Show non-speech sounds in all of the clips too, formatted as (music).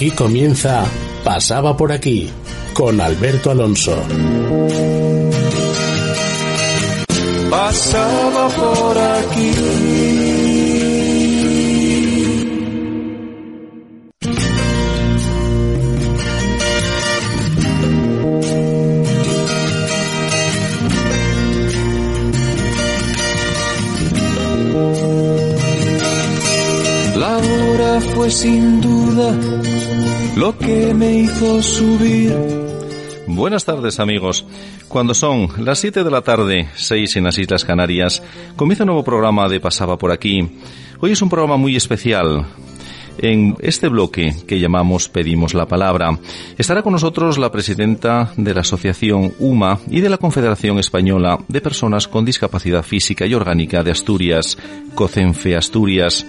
Aquí comienza Pasaba por aquí con Alberto Alonso. Pasaba por aquí. La hora fue sin duda lo que me hizo subir. Buenas tardes amigos. Cuando son las 7 de la tarde, 6 en las Islas Canarias, comienza un nuevo programa de Pasaba por aquí. Hoy es un programa muy especial. En este bloque que llamamos Pedimos la Palabra, estará con nosotros la presidenta de la Asociación UMA y de la Confederación Española de Personas con Discapacidad Física y Orgánica de Asturias, COCENFE Asturias.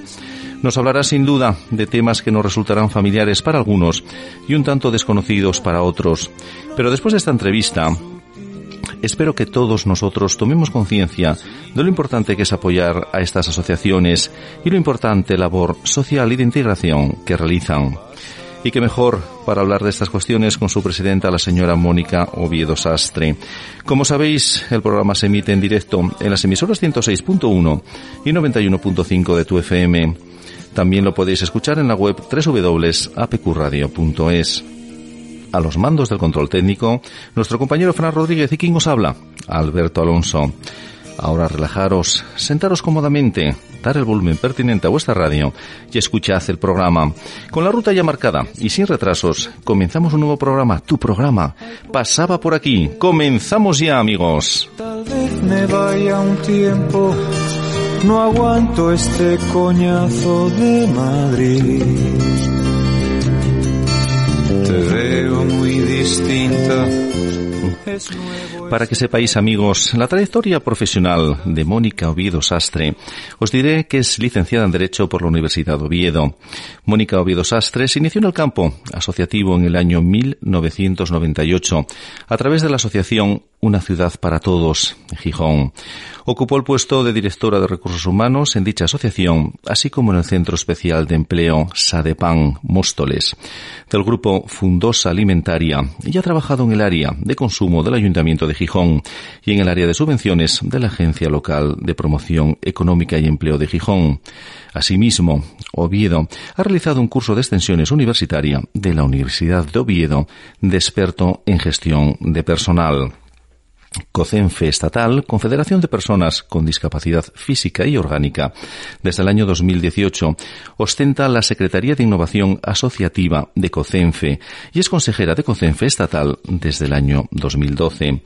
Nos hablará sin duda de temas que nos resultarán familiares para algunos y un tanto desconocidos para otros. Pero después de esta entrevista, espero que todos nosotros tomemos conciencia de lo importante que es apoyar a estas asociaciones y lo importante labor social y de integración que realizan. Y que mejor para hablar de estas cuestiones con su presidenta, la señora Mónica Oviedo Sastre. Como sabéis, el programa se emite en directo en las emisoras 106.1 y 91.5 de tu FM. También lo podéis escuchar en la web www.apqradio.es. A los mandos del control técnico, nuestro compañero Fran Rodríguez y quien os habla, Alberto Alonso. Ahora relajaros, sentaros cómodamente, dar el volumen pertinente a vuestra radio y escuchad el programa. Con la ruta ya marcada y sin retrasos, comenzamos un nuevo programa, tu programa. Pasaba por aquí. Comenzamos ya, amigos. Tal vez me vaya un tiempo, no aguanto este coñazo de Madrid. Te veo muy distinta. Para que sepáis, amigos, la trayectoria profesional de Mónica Oviedo Sastre, os diré que es licenciada en Derecho por la Universidad de Oviedo. Mónica Oviedo Sastre se inició en el campo asociativo en el año 1998 a través de la asociación Una Ciudad para Todos, en Gijón. Ocupó el puesto de directora de recursos humanos en dicha asociación, así como en el Centro Especial de Empleo Sadepan Móstoles, del grupo Fundosa Alimentaria, y ha trabajado en el área de consumo del Ayuntamiento de Gijón y en el área de subvenciones de la Agencia Local de Promoción Económica y Empleo de Gijón. Asimismo, Oviedo ha realizado un curso de extensiones universitaria de la Universidad de Oviedo de experto en gestión de personal. COCENFE Estatal, Confederación de Personas con Discapacidad Física y Orgánica, desde el año 2018, ostenta la Secretaría de Innovación Asociativa de COCENFE y es consejera de COCENFE Estatal desde el año 2012.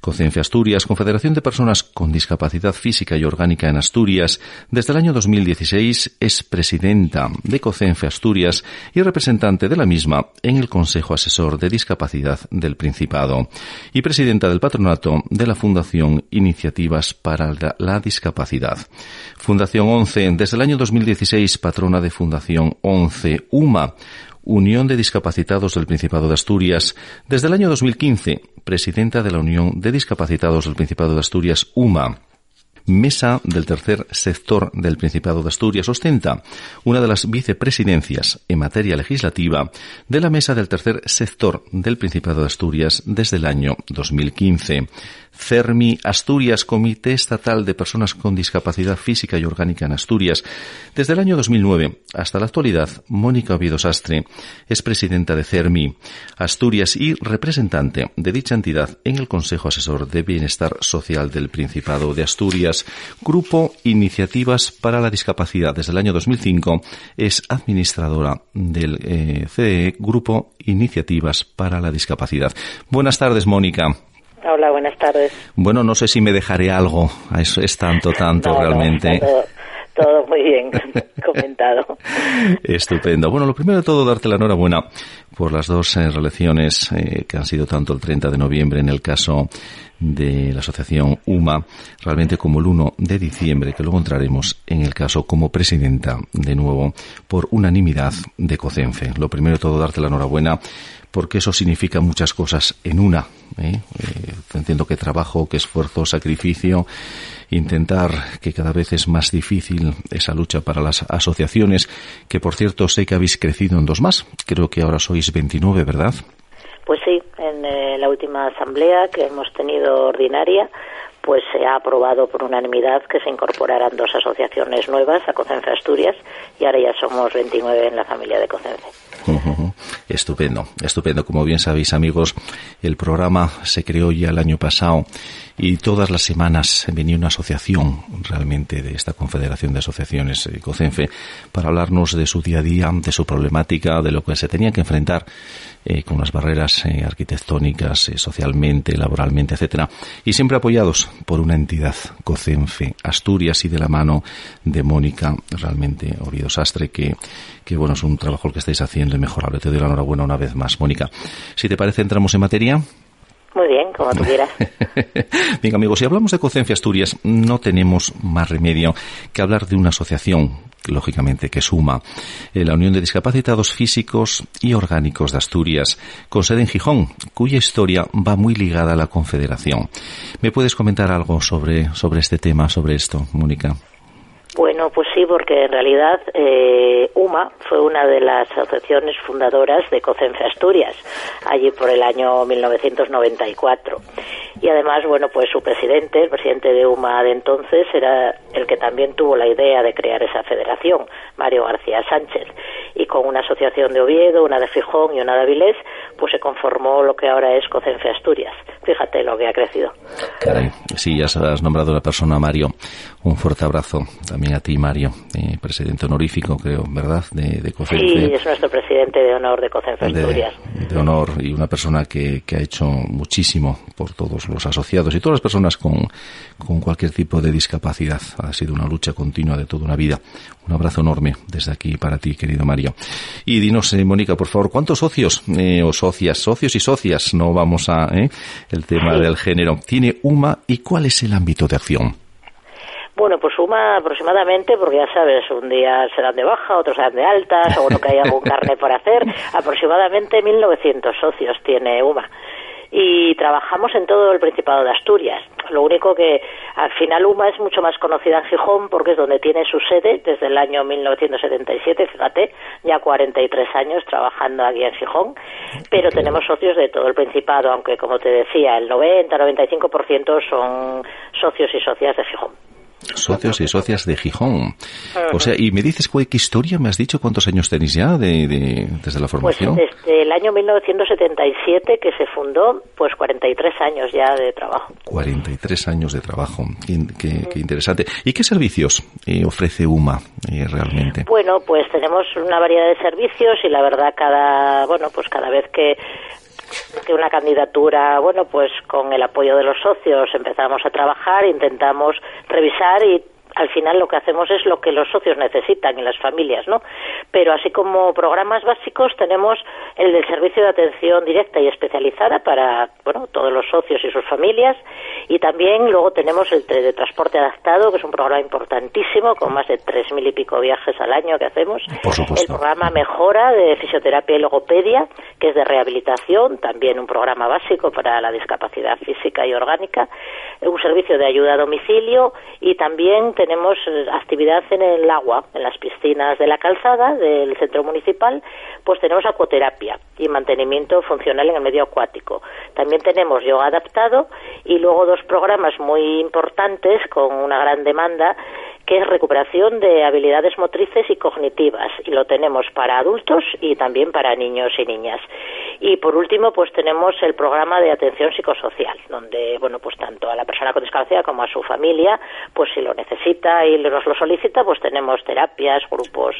COCENFE Asturias, Confederación de Personas con Discapacidad Física y Orgánica en Asturias, desde el año 2016 es presidenta de COCENFE Asturias y representante de la misma en el Consejo Asesor de Discapacidad del Principado y presidenta del patronato de la Fundación Iniciativas para la, la Discapacidad. Fundación 11, desde el año 2016 patrona de Fundación 11 UMA, Unión de Discapacitados del Principado de Asturias, desde el año 2015, presidenta de la Unión de Discapacitados del Principado de Asturias, UMA. Mesa del Tercer Sector del Principado de Asturias ostenta una de las vicepresidencias en materia legislativa de la Mesa del Tercer Sector del Principado de Asturias desde el año 2015. CERMI Asturias, Comité Estatal de Personas con Discapacidad Física y Orgánica en Asturias. Desde el año 2009 hasta la actualidad, Mónica Oviedo Sastre es presidenta de CERMI Asturias y representante de dicha entidad en el Consejo Asesor de Bienestar Social del Principado de Asturias. Grupo Iniciativas para la Discapacidad. Desde el año 2005 es administradora del eh, CDE, Grupo Iniciativas para la Discapacidad. Buenas tardes, Mónica. Hola, buenas tardes. Bueno, no sé si me dejaré algo. Es, es tanto, (laughs) tanto realmente. todo, muy bien (laughs) comentado. Estupendo. Bueno, lo primero de todo, darte la enhorabuena por las dos eh, relaciones eh, que han sido tanto el 30 de noviembre en el caso de la asociación UMA, realmente como el 1 de diciembre, que luego entraremos en el caso como presidenta de nuevo por unanimidad de COCENFE. Lo primero de todo, darte la enhorabuena porque eso significa muchas cosas en una. ¿eh? Eh, entiendo que trabajo, que esfuerzo, sacrificio, intentar que cada vez es más difícil esa lucha para las asociaciones, que por cierto sé que habéis crecido en dos más. Creo que ahora sois 29, ¿verdad? Pues sí, en eh, la última asamblea que hemos tenido ordinaria, pues se ha aprobado por unanimidad que se incorporaran dos asociaciones nuevas a Cocenfe Asturias y ahora ya somos 29 en la familia de Cocenfe. Estupendo, estupendo. Como bien sabéis, amigos, el programa se creó ya el año pasado y todas las semanas venía una asociación realmente de esta Confederación de Asociaciones eh, COCENFE para hablarnos de su día a día, de su problemática, de lo que se tenía que enfrentar eh, con las barreras eh, arquitectónicas, socialmente, laboralmente, etcétera, y siempre apoyados por una entidad COCENFE Asturias y de la mano de Mónica, realmente Oviedo Sastre, que, que bueno, es un trabajo el que estáis haciendo mejorable. Te doy la enhorabuena una vez más, Mónica. Si te parece, entramos en materia. Muy bien, como tú quieras. (laughs) bien, amigos, si hablamos de Cocencia Asturias, no tenemos más remedio que hablar de una asociación, lógicamente, que suma eh, la Unión de Discapacitados Físicos y Orgánicos de Asturias, con sede en Gijón, cuya historia va muy ligada a la Confederación. ¿Me puedes comentar algo sobre, sobre este tema, sobre esto, Mónica? Bueno, pues sí, porque en realidad eh, UMA fue una de las asociaciones fundadoras de COCENFE Asturias, allí por el año 1994. Y además, bueno, pues su presidente, el presidente de UMA de entonces, era el que también tuvo la idea de crear esa federación, Mario García Sánchez. Y con una asociación de Oviedo, una de Fijón y una de Avilés, pues se conformó lo que ahora es COCENFE Asturias. Fíjate lo que ha crecido. Sí, ya has nombrado la persona Mario. Un fuerte abrazo también a ti, Mario, eh, presidente honorífico, creo, ¿verdad? De, de Sí, es nuestro presidente de honor de COCENFE Asturias. De, honor y una persona que, que ha hecho muchísimo por todos los asociados y todas las personas con, con cualquier tipo de discapacidad. Ha sido una lucha continua de toda una vida. Un abrazo enorme desde aquí para ti, querido Mario. Y dinos, eh, Mónica, por favor, ¿cuántos socios eh, o socias, socios y socias, no vamos a el tema del género, tiene UMA y cuál es el ámbito de acción? Bueno, pues suma aproximadamente, porque ya sabes, un día serán de baja, otros serán de alta, seguro que hay algún carne por hacer, (laughs) aproximadamente 1.900 socios tiene UMA y trabajamos en todo el Principado de Asturias. Lo único que al final UMA es mucho más conocida en Gijón porque es donde tiene su sede desde el año 1977, fíjate, ya 43 años trabajando aquí en Gijón, pero tenemos socios de todo el Principado, aunque como te decía, el 90-95% son socios y socias de Gijón. Socios y socias de Gijón. O sea, y me dices qué historia, me has dicho cuántos años tenéis ya de, desde la pues formación. Pues desde el año 1977 que se fundó, pues 43 años ya de trabajo. 43 años de trabajo, qué, interesante. ¿Y qué servicios eh, ofrece UMA eh, realmente? Bueno, pues tenemos una variedad de servicios y la verdad cada, bueno, pues cada vez que que una candidatura, bueno, pues con el apoyo de los socios empezamos a trabajar, intentamos revisar y al final lo que hacemos es lo que los socios necesitan y las familias, ¿no? Pero así como programas básicos tenemos el del servicio de atención directa y especializada para, bueno, todos los socios y sus familias y también luego tenemos el de transporte adaptado, que es un programa importantísimo con más de tres mil y pico viajes al año que hacemos. el programa Mejora de fisioterapia y logopedia, que es de rehabilitación, también un programa básico para la discapacidad física y orgánica, un servicio de ayuda a domicilio y también tenemos eh, actividad en el agua, en las piscinas de la calzada del centro municipal, pues tenemos acuoterapia y mantenimiento funcional en el medio acuático. También tenemos yoga adaptado y luego dos programas muy importantes con una gran demanda que es recuperación de habilidades motrices y cognitivas y lo tenemos para adultos y también para niños y niñas. Y por último, pues tenemos el programa de atención psicosocial, donde, bueno, pues tanto a la persona con discapacidad como a su familia, pues si lo necesita y nos lo solicita, pues tenemos terapias, grupos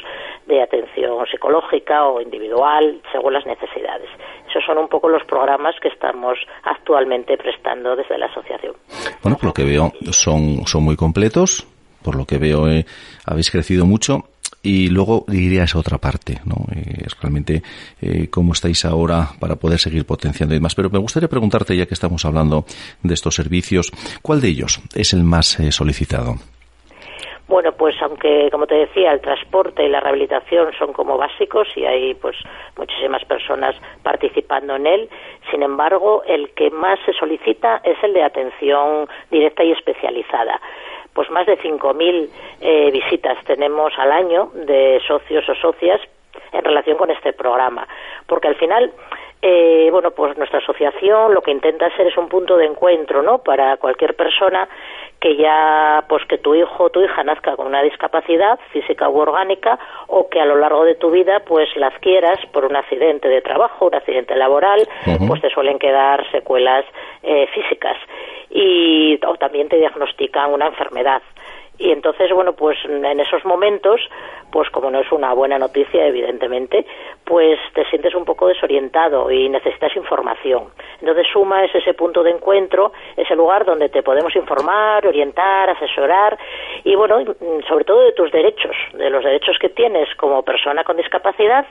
de atención psicológica o individual, según las necesidades. Esos son un poco los programas que estamos actualmente prestando desde la asociación. Bueno, por lo que veo, son, son muy completos. Por lo que veo, eh, habéis crecido mucho y luego iría a esa otra parte, ¿no? Eh, es realmente eh, cómo estáis ahora para poder seguir potenciando y demás. Pero me gustaría preguntarte, ya que estamos hablando de estos servicios, ¿cuál de ellos es el más eh, solicitado? Bueno, pues aunque, como te decía, el transporte y la rehabilitación son como básicos y hay pues muchísimas personas participando en él, sin embargo, el que más se solicita es el de atención directa y especializada pues más de 5.000 eh, visitas tenemos al año de socios o socias en relación con este programa, porque al final eh, bueno, pues nuestra asociación lo que intenta ser es un punto de encuentro, ¿no? Para cualquier persona que ya, pues que tu hijo o tu hija nazca con una discapacidad física u orgánica o que a lo largo de tu vida, pues la adquieras por un accidente de trabajo, un accidente laboral, pues te suelen quedar secuelas eh, físicas y o también te diagnostican una enfermedad. Y entonces, bueno, pues en esos momentos, pues como no es una buena noticia, evidentemente, pues te sientes un poco desorientado y necesitas información. Entonces Suma es ese punto de encuentro, ese lugar donde te podemos informar, orientar, asesorar y, bueno, sobre todo de tus derechos, de los derechos que tienes como persona con discapacidad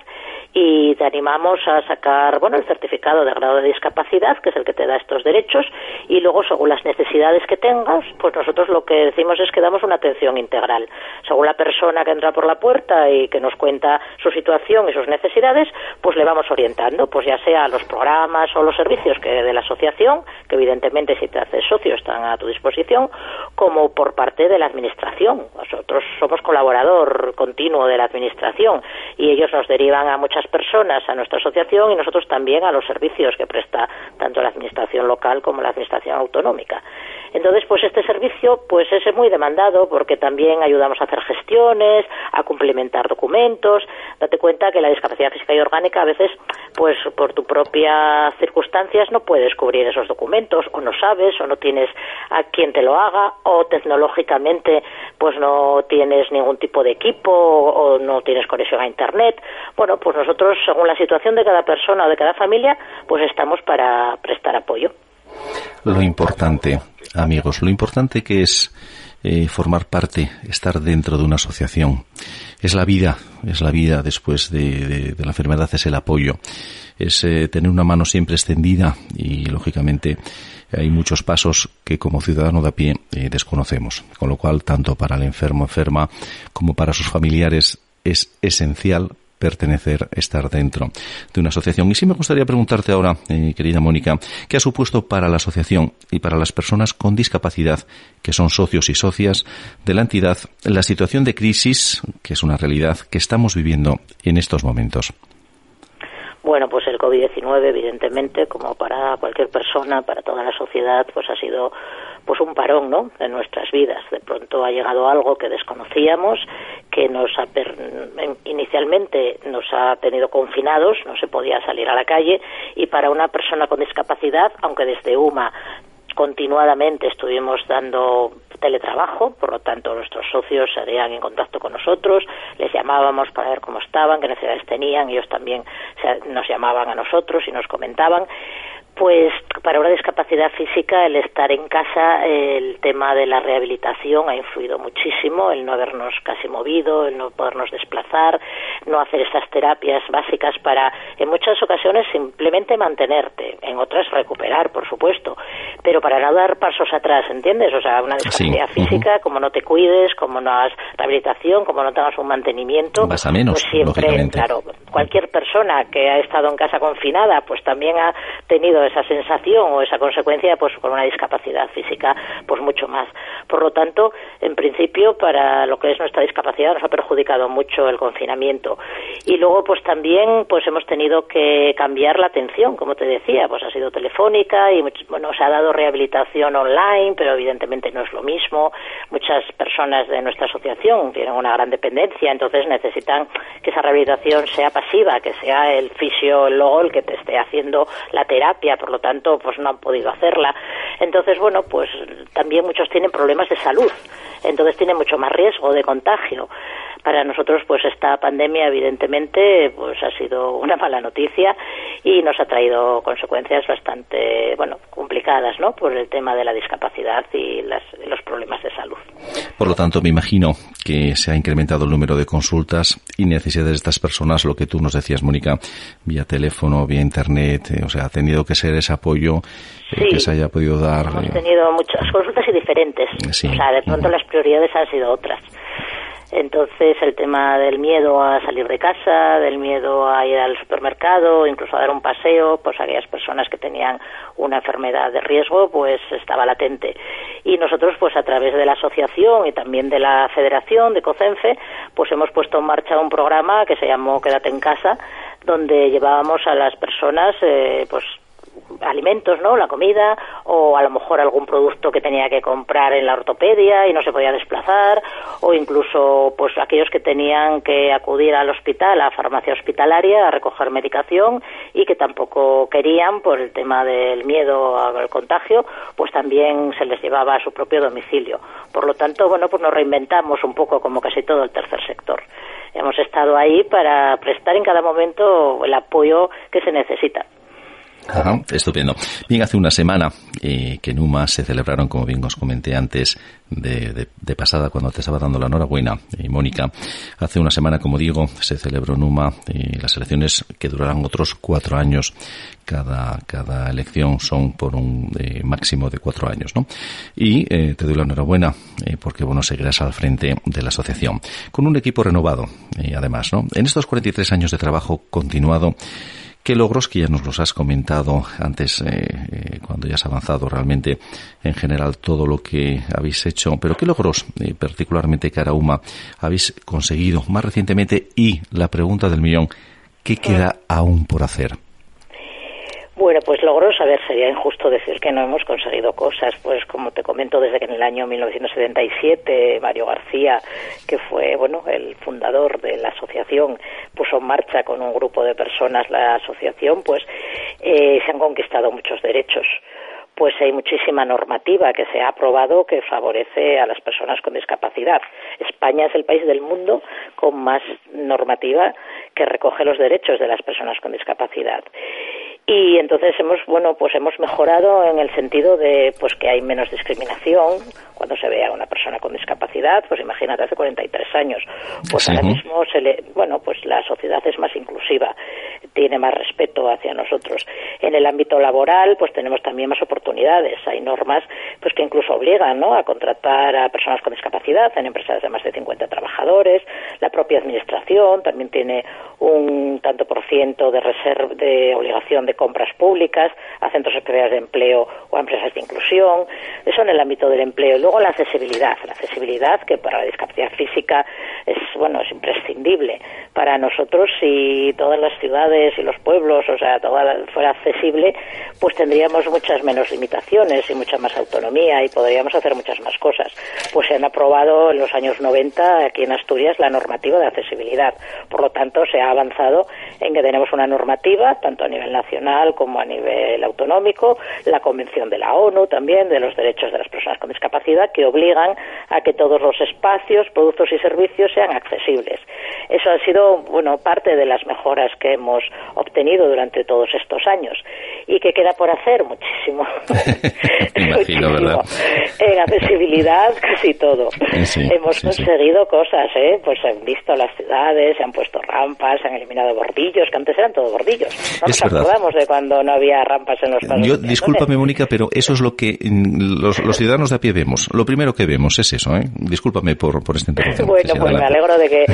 y te animamos a sacar, bueno, el certificado de grado de discapacidad, que es el que te da estos derechos, y luego, según las necesidades que tengas, pues nosotros lo que decimos es que damos una atención integral. Según la persona que entra por la puerta y que nos cuenta su situación y sus necesidades, pues le vamos orientando, pues ya sea a los programas o los servicios que de la asociación, que evidentemente si te haces socio están a tu disposición, como por parte de la administración. Nosotros somos colaborador continuo de la administración y ellos nos derivan a muchas personas a nuestra asociación y nosotros también a los servicios que presta tanto la administración local como la administración autonómica. Entonces, pues este servicio pues es muy demandado porque también ayudamos a hacer gestiones, a cumplimentar documentos. Date cuenta que la discapacidad física y orgánica a veces, pues por tu propia circunstancias no puedes cubrir esos documentos o no sabes o no tienes a quien te lo haga o tecnológicamente pues no tienes ningún tipo de equipo o no tienes conexión a internet. Bueno, pues nosotros según la situación de cada persona o de cada familia, pues estamos para prestar apoyo. Lo importante, amigos, lo importante que es eh, formar parte, estar dentro de una asociación. Es la vida, es la vida después de, la enfermedad, es el apoyo, es eh, tener una mano siempre extendida y, lógicamente, hay muchos pasos que como ciudadano de a pie eh, desconocemos. Con lo cual, tanto para el enfermo, enferma, como para sus familiares, es esencial pertenecer, estar dentro de una asociación. Y sí me gustaría preguntarte ahora, eh, querida Mónica, ¿qué ha supuesto para la asociación y para las personas con discapacidad, que son socios y socias de la entidad, la situación de crisis, que es una realidad que estamos viviendo en estos momentos? Bueno, pues el COVID-19, evidentemente, como para cualquier persona, para toda la sociedad, pues ha sido pues un parón, ¿no? En nuestras vidas. De pronto ha llegado algo que desconocíamos, que nos ha inicialmente nos ha tenido confinados, no se podía salir a la calle y para una persona con discapacidad, aunque desde UMA continuadamente estuvimos dando teletrabajo, por lo tanto nuestros socios se harían en contacto con nosotros, les llamábamos para ver cómo estaban, qué necesidades tenían, ellos también nos llamaban a nosotros y nos comentaban pues para una discapacidad física el estar en casa, el tema de la rehabilitación ha influido muchísimo, el no habernos casi movido, el no podernos desplazar, no hacer estas terapias básicas para en muchas ocasiones simplemente mantenerte, en otras recuperar, por supuesto, pero para no dar pasos atrás, ¿entiendes? O sea, una discapacidad física, como no te cuides, como no hagas rehabilitación, como no tengas un mantenimiento, Vas a menos, pues siempre, claro, cualquier persona que ha estado en casa confinada, pues también ha tenido esa sensación o esa consecuencia pues con una discapacidad física pues mucho más. Por lo tanto, en principio para lo que es nuestra discapacidad nos ha perjudicado mucho el confinamiento y luego pues también pues hemos tenido que cambiar la atención, como te decía, pues ha sido telefónica y bueno, se ha dado rehabilitación online, pero evidentemente no es lo mismo. Muchas personas de nuestra asociación tienen una gran dependencia, entonces necesitan que esa rehabilitación sea pasiva, que sea el fisio luego el que te esté haciendo la terapia, por lo tanto, pues no han podido hacerla. Entonces, bueno, pues también muchos tienen problemas de salud, entonces tienen mucho más riesgo de contagio para nosotros pues esta pandemia evidentemente pues ha sido una mala noticia y nos ha traído consecuencias bastante bueno complicadas no por el tema de la discapacidad y los problemas de salud. Por lo tanto me imagino que se ha incrementado el número de consultas y necesidades de estas personas lo que tú nos decías Mónica vía teléfono vía internet eh, o sea ha tenido que ser ese apoyo eh, que se haya podido dar hemos eh. tenido muchas consultas y diferentes. O sea de pronto las prioridades han sido otras entonces el tema del miedo a salir de casa, del miedo a ir al supermercado, incluso a dar un paseo, pues aquellas personas que tenían una enfermedad de riesgo, pues estaba latente. Y nosotros, pues a través de la asociación y también de la federación de COCENFE, pues hemos puesto en marcha un programa que se llamó Quédate en casa, donde llevábamos a las personas, eh, pues alimentos, ¿no? La comida o a lo mejor algún producto que tenía que comprar en la ortopedia y no se podía desplazar o incluso pues aquellos que tenían que acudir al hospital, a farmacia hospitalaria a recoger medicación y que tampoco querían por el tema del miedo al contagio, pues también se les llevaba a su propio domicilio. Por lo tanto, bueno, pues nos reinventamos un poco como casi todo el tercer sector. Hemos estado ahí para prestar en cada momento el apoyo que se necesita estupendo. Bien, hace una semana eh, que en UMA se celebraron, como bien os comenté antes, de, pasada cuando te estaba dando la enhorabuena, eh, Mónica. Hace una semana, como digo, se celebró en UMA eh, las elecciones que durarán otros cuatro años. Cada, cada elección son por un máximo de cuatro años, ¿no? Y te doy la enhorabuena porque, bueno, seguirás al frente de la asociación con un equipo renovado, además, ¿no? En estos 43 años de trabajo continuado, ¿Qué logros, que ya nos los has comentado antes, eh, eh, cuando ya has avanzado realmente en general todo lo que habéis hecho, pero qué logros, eh, particularmente Carauma, habéis conseguido más recientemente? Y la pregunta del millón, ¿qué queda aún por hacer? Bueno, pues logros, a ver, sería injusto decir que no hemos conseguido cosas, pues como te comento, desde que en el año 1977 Mario García, que fue, bueno, el fundador de la asociación, puso en marcha con un grupo de personas la asociación, pues eh, se han conquistado muchos derechos. Pues hay muchísima normativa que se ha aprobado que favorece a las personas con discapacidad. España es el país del mundo con más normativa que recoge los derechos de las personas con discapacidad y entonces hemos bueno pues hemos mejorado en el sentido de pues que hay menos discriminación. Cuando se ve a una persona con discapacidad pues imagínate hace 43 años pues ahora mismo se le bueno pues la sociedad es más inclusiva tiene más respeto hacia nosotros. En el ámbito laboral pues tenemos también más oportunidades. Hay normas pues que incluso obligan ¿no? a contratar a personas con discapacidad en empresas de más de 50 trabajadores. La propia administración también tiene un tanto por ciento de reserva de obligación de compras públicas, a centros especiales de empleo o a empresas de inclusión. Eso en el ámbito del empleo. Y luego la accesibilidad. La accesibilidad que para la discapacidad física es, bueno, es imprescindible. Para nosotros, si todas las ciudades y los pueblos, o sea, toda fuera accesible, pues tendríamos muchas menos limitaciones y mucha más autonomía y podríamos hacer muchas más cosas. Pues se han aprobado en los años 90 aquí en Asturias la normativa de accesibilidad. Por lo tanto, se ha avanzado en que tenemos una normativa, tanto a nivel nacional como a nivel autonómico, la Convención de la ONU también de los derechos de las personas con discapacidad que obligan a que todos los espacios, productos y servicios sean accesibles. Eso ha sido, bueno, parte de las mejoras que hemos obtenido durante todos estos años y que queda por hacer muchísimo. (laughs) Imagino, ¿verdad? En accesibilidad casi todo. hemos conseguido cosas, ¿eh? Pues se han visto las ciudades, se han puesto rampas, se han eliminado bordillos, que antes eran todos bordillos. No nos acordamos de cuando no había rampas en los pasos. Yo, discúlpame, Mónica, pero eso es lo que mm, los, ciudadanos de a pie vemos. Lo primero que vemos es eso, ¿eh? Discúlpame por, por esta interrupción. Bueno, pues me alegro de que,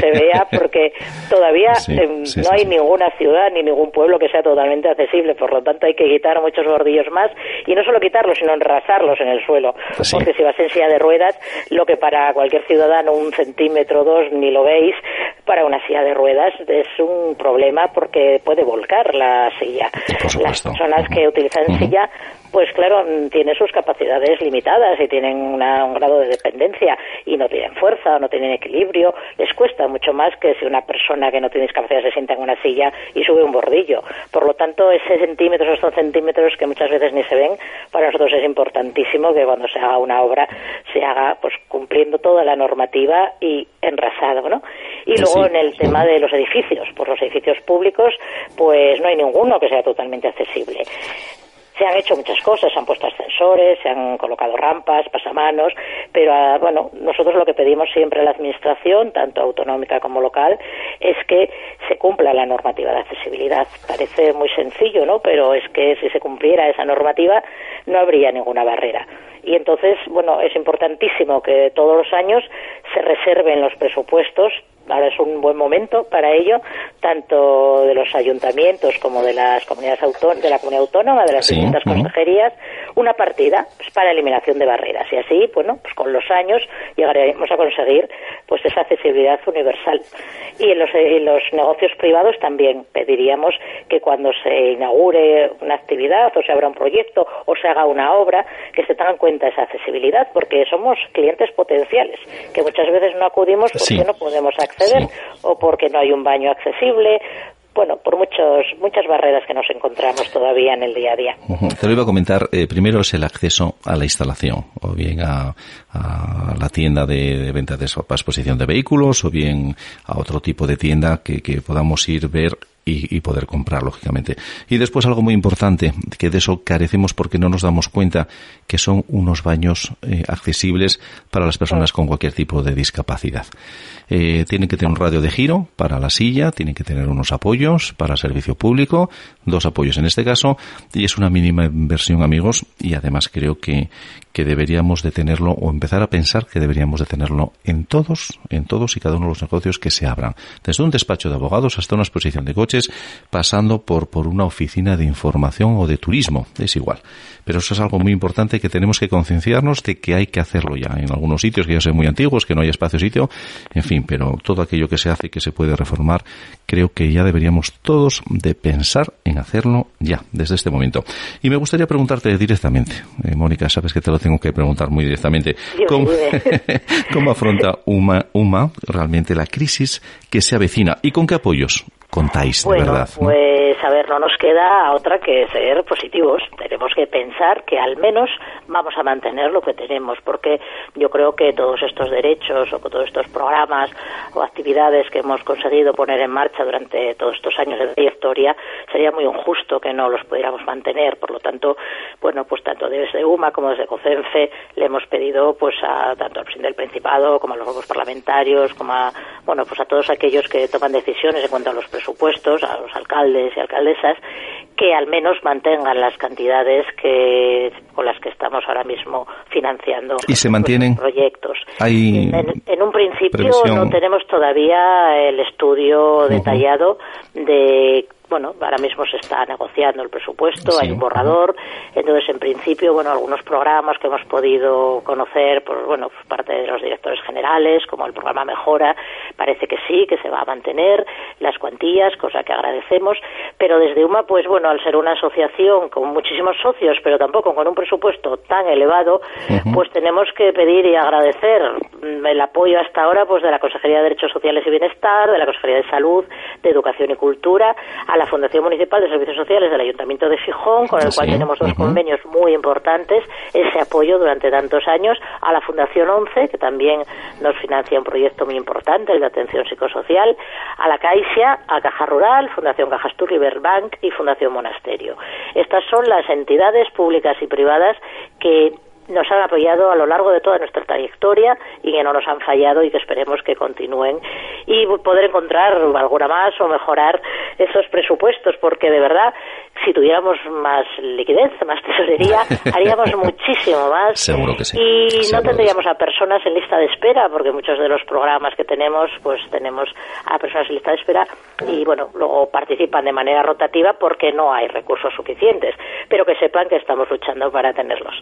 se (laughs) vea porque todavía em, no hay ninguna ciudad ni ningún pueblo que sea totalmente accesible. Por lo tanto, hay que quitar muchos bordillos más y no solo quitarlos, sino enrasarlos en el suelo. Porque si vas en silla de ruedas, lo que para cualquier ciudadano un centímetro o dos ni lo veis, para una silla de ruedas es un problema porque puede volcar la silla. Las personas que utilizan silla pues claro, tienen sus capacidades limitadas y tienen un grado de dependencia y no tienen fuerza, no tienen equilibrio, les cuesta mucho más que si una persona que no tiene discapacidad se sienta en una silla y sube un bordillo. Por lo tanto, ese centímetro, esos dos centímetros que muchas veces ni se ven, para nosotros es importantísimo que cuando se haga una obra se haga pues cumpliendo toda la normativa y enrasado, ¿no? Y luego en el tema de los edificios, pues los edificios públicos, pues no hay ninguno que sea totalmente accesible se han hecho muchas cosas, se han puesto ascensores, se han colocado rampas, pasamanos, pero ah, bueno, nosotros lo que pedimos siempre a la Administración, tanto autonómica como local, es que se cumpla la normativa de accesibilidad. Parece muy sencillo, ¿no? Pero es que si se cumpliera esa normativa no habría ninguna barrera. Y entonces, bueno, es importantísimo que todos los años se reserven los presupuestos ahora es un buen momento para ello, tanto de los ayuntamientos como de las comunidades autónomas, de la comunidad autónoma, de las distintas consejerías, una partida pues, para eliminación de barreras. Y así, bueno, pues con los años llegaremos a conseguir pues esa accesibilidad universal. Y en los, en los negocios privados también pediríamos que cuando se inaugure una actividad o se abra un proyecto o se haga una obra, que se tenga en cuenta esa accesibilidad, porque somos clientes potenciales, que muchas veces no acudimos porque no podemos acceder o porque no hay un baño accesible. Bueno, por muchos, muchas barreras que nos encontramos todavía en el día a día. Te lo iba a comentar, eh, primero es el acceso a la instalación, o bien a, la tienda de, venta de exposición de vehículos, o bien a otro tipo de tienda que, que podamos ir, ver y, poder comprar, lógicamente. Y después algo muy importante, que de eso carecemos porque no nos damos cuenta, que son unos baños eh, accesibles para las personas con cualquier tipo de discapacidad. Eh, tienen que tener un radio de giro para la silla, tienen que tener unos apoyos para servicio público, dos apoyos en este caso, y es una mínima inversión, amigos, y además creo que, que deberíamos de tenerlo o empezar a pensar que deberíamos de tenerlo en todos, en todos y cada uno de los negocios que se abran. Desde un despacho de abogados hasta una exposición de coches, pasando por, por una oficina de información o de turismo. Es igual. Pero eso es algo muy importante que tenemos que concienciarnos de que hay que hacerlo ya. En algunos sitios que ya son muy antiguos, que no hay espacio sitio, en fin, pero todo aquello que se hace y que se puede reformar, creo que ya deberíamos todos de pensar en hacerlo ya, desde este momento. Y me gustaría preguntarte directamente, eh, Mónica, sabes que te lo tengo que preguntar muy directamente. (laughs) ¿Cómo, afronta UMA, UMA realmente la crisis que se avecina y con qué apoyos contáis, de verdad? Pues a ver, no nos queda otra que ser positivos. Tenemos que pensar que al menos vamos a mantener lo que tenemos, porque yo creo que todos estos derechos o todos estos programas o actividades que hemos conseguido poner en marcha durante todos estos años de trayectoria sería muy injusto que no los pudiéramos mantener. Por lo tanto, bueno, pues tanto desde UMA como desde COCENFE le hemos pedido pues a tanto al presidente del Principado como a los grupos parlamentarios, como a, bueno, pues a todos aquellos que toman decisiones en cuanto a los presupuestos, a los alcaldes y alcaldesas, que al menos mantengan las cantidades que con las que estamos ahora mismo financiando y se mantienen proyectos. Hay en, un principio no tenemos todavía el estudio detallado de bueno, ahora mismo se está negociando el presupuesto, hay un borrador, entonces en principio, bueno, algunos programas que hemos podido conocer por, bueno, por parte de los directores generales, como el programa Mejora, parece que sí, que se va a mantener las cuantías, cosa que agradecemos, pero desde UMA, pues bueno, al ser una asociación con muchísimos socios, pero tampoco con un presupuesto tan elevado, pues tenemos que pedir y agradecer el apoyo hasta ahora, pues de la Consejería de Derechos Sociales y Bienestar, de la Consejería de Salud, de Educación y Cultura, a la Fundación Municipal de Servicios Sociales del Ayuntamiento de Fijón, con el cual tenemos dos convenios muy importantes, ese apoyo durante tantos años, a la Fundación 11, que también nos financia un proyecto muy importante, el de atención psicosocial, a la Caixa, a Caja Rural, Fundación Cajastur, Riverbank y Fundación Monasterio. Estas son las entidades públicas y privadas que nos han apoyado a lo largo de toda nuestra trayectoria y que no nos han fallado y que esperemos que continúen y poder encontrar alguna más o mejorar esos presupuestos porque de verdad si tuviéramos más liquidez, más tesorería, (laughs) haríamos muchísimo más. Seguro que sí. Y no tendríamos a personas en lista de espera, porque muchos de los programas que tenemos, pues tenemos a personas en lista de espera y, bueno, luego participan de manera rotativa porque no hay recursos suficientes. Pero que sepan que estamos luchando para tenerlos.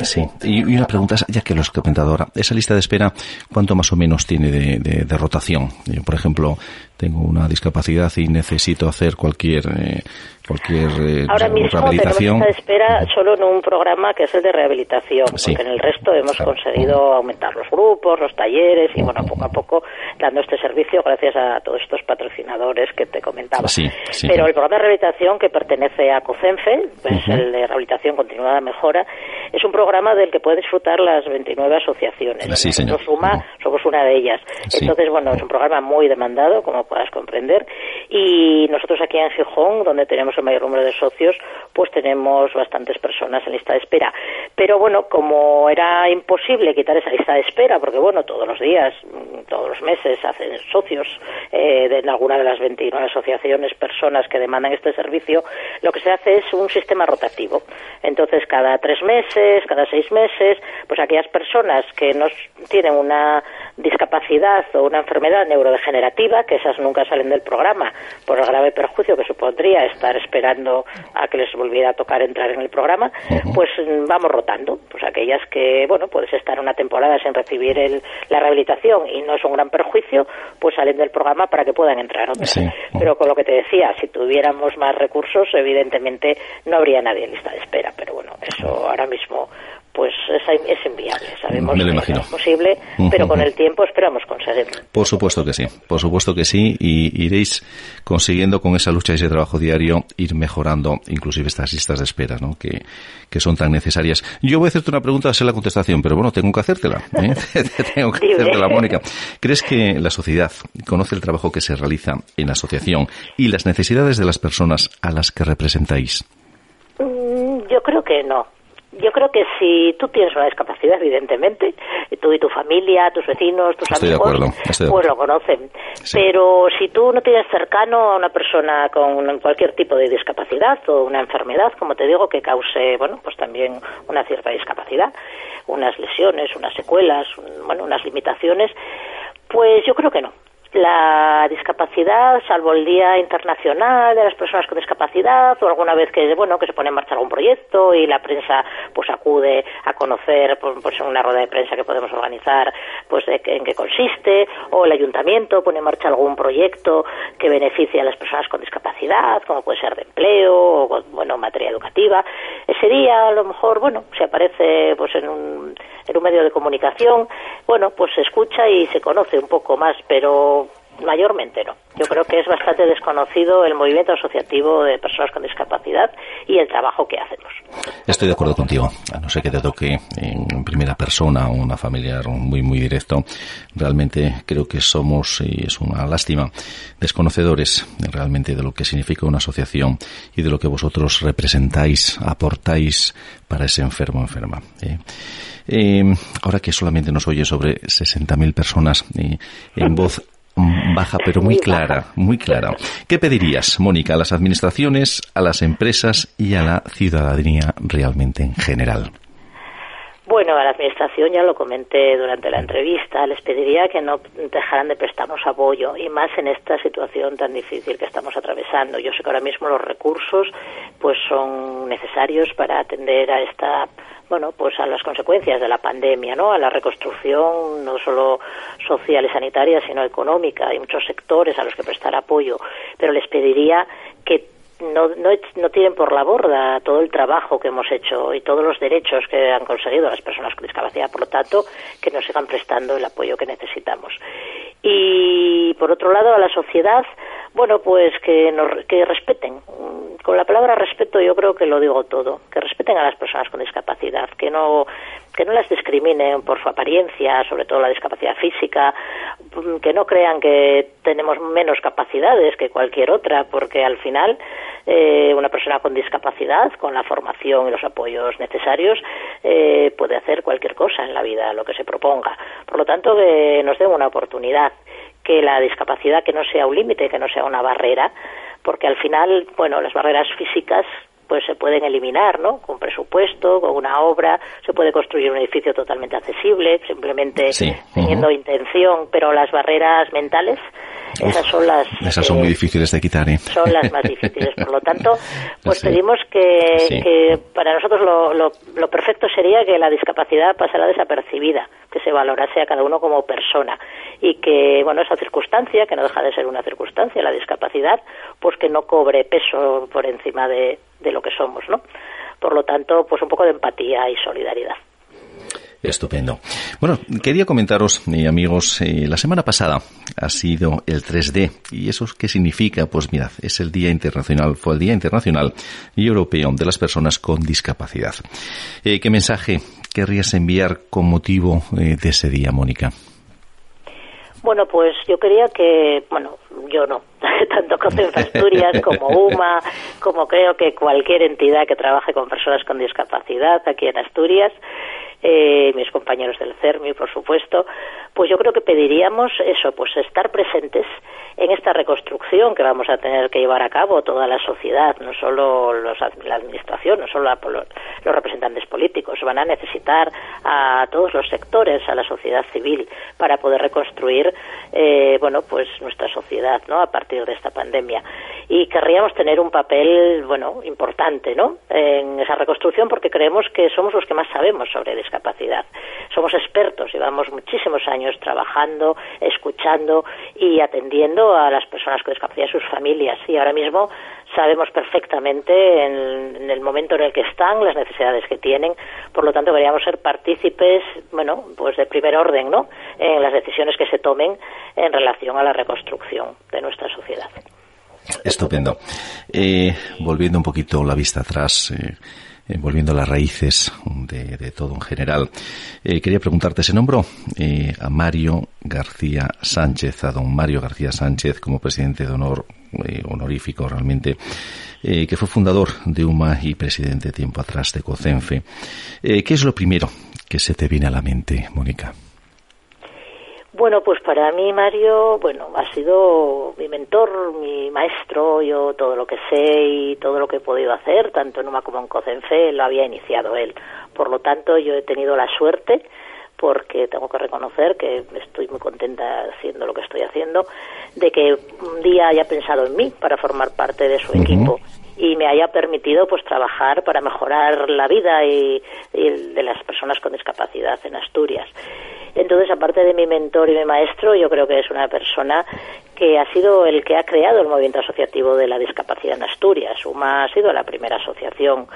Sí. Y una pregunta, ya que lo has comentado ahora, esa lista de espera, ¿cuánto más o menos tiene de, rotación? por ejemplo, tengo una discapacidad y necesito hacer cualquier eh, cualquier eh, Ahora mismo rehabilitación. tenemos espera solo en un programa que es el de rehabilitación, porque en el resto hemos conseguido aumentar los grupos, los talleres y bueno, poco a poco dando este servicio gracias a todos estos patrocinadores que te comentaba. Pero el programa de rehabilitación que pertenece a COCENFE, pues el de rehabilitación continuada mejora, es un programa del que pueden disfrutar las 29 asociaciones. Sí, Nosotros Suma somos una de ellas. Entonces, bueno, es un programa muy demandado, como puedas comprender, y nosotros aquí en Gijón, donde tenemos mayor número de socios, pues tenemos bastantes personas en lista de espera. Pero bueno, como era imposible quitar esa lista de espera, porque bueno, todos los días, todos los meses hacen socios eh, de, alguna de las 29 asociaciones personas que demandan este servicio, lo que se hace es un sistema rotativo. Entonces, cada tres meses, cada seis meses, pues aquellas personas que no tienen una discapacidad o una enfermedad neurodegenerativa, que esas nunca salen del programa por el grave perjuicio que supondría estar esperando a que les volviera a tocar entrar en el programa, pues mm, vamos rotando. Pues aquellas que, bueno, puedes estar una temporada sin recibir el, la rehabilitación y no es un gran perjuicio, pues salen del programa para que puedan entrar Pero con lo que te decía, si tuviéramos más recursos, evidentemente no habría nadie en lista de espera. Pero bueno, eso ahora mismo pues es, inviable. Sabemos que es posible, pero con el tiempo esperamos conseguirlo. Por supuesto que sí, por supuesto que sí, y iréis consiguiendo con esa lucha y ese trabajo diario ir mejorando inclusive estas listas de espera, ¿no? que, que son tan necesarias. Yo voy a hacerte una pregunta, sé la contestación, pero bueno, tengo que hacértela. ¿eh? (laughs) (laughs) tengo que hacértela, Mónica. ¿Crees que la sociedad conoce el trabajo que se realiza en la asociación y las necesidades de las personas a las que representáis? Mm, yo creo que no yo creo que si tú tienes una discapacidad, evidentemente, tú y tu familia, tus vecinos, tus amigos, pues lo conocen. Pero si tú no tienes cercano a una persona con cualquier tipo de discapacidad o una enfermedad, como te digo, que cause, bueno, pues también una cierta discapacidad, unas lesiones, unas secuelas, bueno, unas limitaciones, pues yo creo que no la discapacidad, salvo el Día Internacional de las Personas con Discapacidad, o alguna vez que bueno que se pone en marcha algún proyecto y la prensa pues acude a conocer pues, pues una rueda de prensa que podemos organizar pues de en qué consiste, o el ayuntamiento pone en marcha algún proyecto que beneficie a las personas con discapacidad, como puede ser de empleo o bueno materia educativa. Ese día a lo mejor bueno se aparece pues en un en un medio de comunicación, bueno, pues se escucha y se conoce un poco más, pero mayormente no. Yo creo que es bastante desconocido el movimiento asociativo de personas con discapacidad y el trabajo que hacemos. Estoy de acuerdo contigo. A no ser que te toque en primera persona o una familiar muy, muy directo, realmente creo que somos, y es una lástima, desconocedores realmente de lo que significa una asociación y de lo que vosotros representáis, aportáis para ese enfermo o enferma. ¿eh? Eh, ahora que solamente nos oye sobre 60.000 personas eh, en voz baja pero muy clara, muy clara. ¿Qué pedirías, Mónica, a las administraciones, a las empresas y a la ciudadanía realmente en general? Bueno, a la Administración ya lo comenté durante la entrevista, les pediría que no dejaran de prestarnos apoyo y más en esta situación tan difícil que estamos atravesando. Yo sé que ahora mismo los recursos pues son necesarios para atender a esta bueno, pues a las consecuencias de la pandemia, ¿no? A la reconstrucción no solo social y sanitaria, sino económica. Hay muchos sectores a los que prestar apoyo, pero les pediría que no, no, no tiren por la borda todo el trabajo que hemos hecho y todos los derechos que han conseguido las personas con discapacidad, por lo tanto, que nos sigan prestando el apoyo que necesitamos. Y, por otro lado, a la sociedad, bueno, pues que, nos, que respeten. Con la palabra respeto yo creo que lo digo todo. Que respeten a las personas con discapacidad, que no, que no las discriminen por su apariencia, sobre todo la discapacidad física, que no crean que tenemos menos capacidades que cualquier otra, porque al final eh, una persona con discapacidad, con la formación y los apoyos necesarios, eh, puede hacer cualquier cosa en la vida, lo que se proponga. Por lo tanto, que nos den una oportunidad, que la discapacidad que no sea un límite, que no sea una barrera, porque al final, bueno, las barreras físicas pues se pueden eliminar, ¿no? Con presupuesto, con una obra, se puede construir un edificio totalmente accesible, simplemente teniendo intención, pero las barreras mentales esas son las esas son muy eh, difíciles de quitar, ¿eh? Son las más (laughs) difíciles, por lo tanto, pues pedimos que, que para nosotros lo, lo, lo, perfecto sería que la discapacidad pasara desapercibida, que se valorase a cada uno como persona y que, bueno, esa circunstancia, que no deja de ser una circunstancia, la discapacidad, pues que no cobre peso por encima de, de lo que somos, ¿no? Por lo tanto, pues un poco de empatía y solidaridad. Estupendo. Bueno, quería comentaros, eh, amigos, eh, la semana pasada ha sido el 3D. ¿Y eso qué significa? Pues mirad, es el Día Internacional, fue el Día Internacional y Europeo de las Personas con Discapacidad. Eh, ¿Qué mensaje querrías enviar con motivo de ese día, Mónica? Bueno, pues yo quería que, bueno, yo no, (laughs) tanto con Asturias como UMA, como creo que cualquier entidad que trabaje con personas con discapacidad aquí en Asturias, eh, mis compañeros del CERMI, por supuesto, pues yo creo que pediríamos eso, pues estar presentes en esta reconstrucción que vamos a tener que llevar a cabo toda la sociedad, no solo los, la administración, no solo los representantes políticos, van a necesitar a todos los sectores, a la sociedad civil, para poder reconstruir, eh, bueno, pues nuestra sociedad, ¿no? A partir de esta pandemia. Y querríamos tener un papel, bueno, importante, ¿no? En esa reconstrucción porque creemos que somos los que más sabemos sobre discapacidad. Somos expertos, llevamos muchísimos años trabajando, escuchando y atendiendo a las personas con discapacidad y sus familias. Y ahora mismo sabemos perfectamente en, el momento en el que están, las necesidades que tienen. Por lo tanto, deberíamos ser partícipes, bueno, pues de primer orden, ¿no? En las decisiones que se tomen en relación a la reconstrucción de nuestra sociedad. Estupendo. Eh, volviendo un poquito la vista atrás, eh, volviendo a las raíces de, todo en general, eh, quería preguntarte, ¿se nombró eh, a Mario García Sánchez, a don Mario García Sánchez como presidente de honor, honorífico realmente, que fue fundador de UMA y presidente tiempo atrás de COCENFE? ¿Qué es lo primero que se te viene a la mente, Mónica? Bueno, pues para mí Mario, bueno, ha sido mi mentor, mi maestro, yo todo lo que sé y todo lo que he podido hacer, tanto en UMA como en COCENFE, lo había iniciado él. Por lo tanto, yo he tenido la suerte, porque tengo que reconocer que estoy muy contenta haciendo lo que estoy haciendo, de que un día haya pensado en mí para formar parte de su equipo y me haya permitido pues trabajar para mejorar la vida y, de las personas con discapacidad en Asturias. Entonces, aparte de mi mentor y mi maestro, yo creo que es una persona que ha sido el que ha creado el movimiento asociativo de la discapacidad en Asturias. UMA ha sido la primera asociación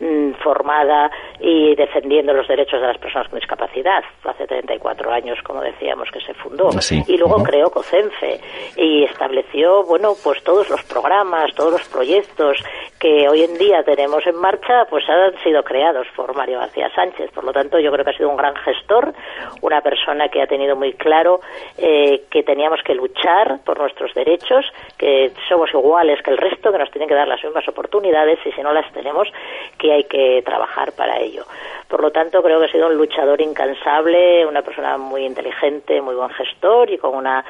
mm, formada y defendiendo los derechos de las personas con discapacidad. Hace 34 años, como decíamos, que se fundó. Ah, y luego creó COCENFE y estableció, bueno, pues todos los programas, todos los proyectos que hoy en día tenemos en marcha, pues han sido creados por Mario García Sánchez. Por lo tanto, yo creo que ha sido un gran gestor, una persona que ha tenido muy claro eh, que teníamos que luchar por nuestros derechos, que somos iguales que el resto, que nos tienen que dar las mismas oportunidades y si no las tenemos, que hay que trabajar para ello. Por lo tanto, creo que ha sido un luchador incansable, una persona muy inteligente, muy buen gestor y con una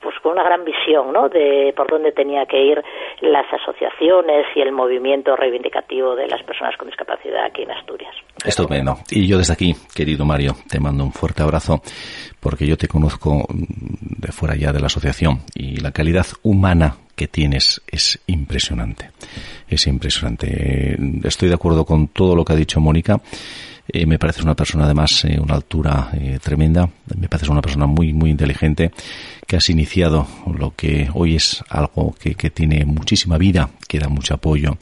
pues con una gran visión ¿no? de por dónde tenía que ir las asociaciones y el movimiento reivindicativo de las personas con discapacidad aquí en Asturias. Estupendo. Y yo desde aquí, querido Mario, te mando un fuerte abrazo porque yo te conozco de fuera ya de la asociación y la calidad humana que tienes es impresionante. Es impresionante. Estoy de acuerdo con todo lo que ha dicho Mónica. Eh, me parece una persona además, eh, una altura eh, tremenda. Me parece una persona muy, muy inteligente que has iniciado lo que hoy es algo que, que tiene muchísima vida, que da mucho apoyo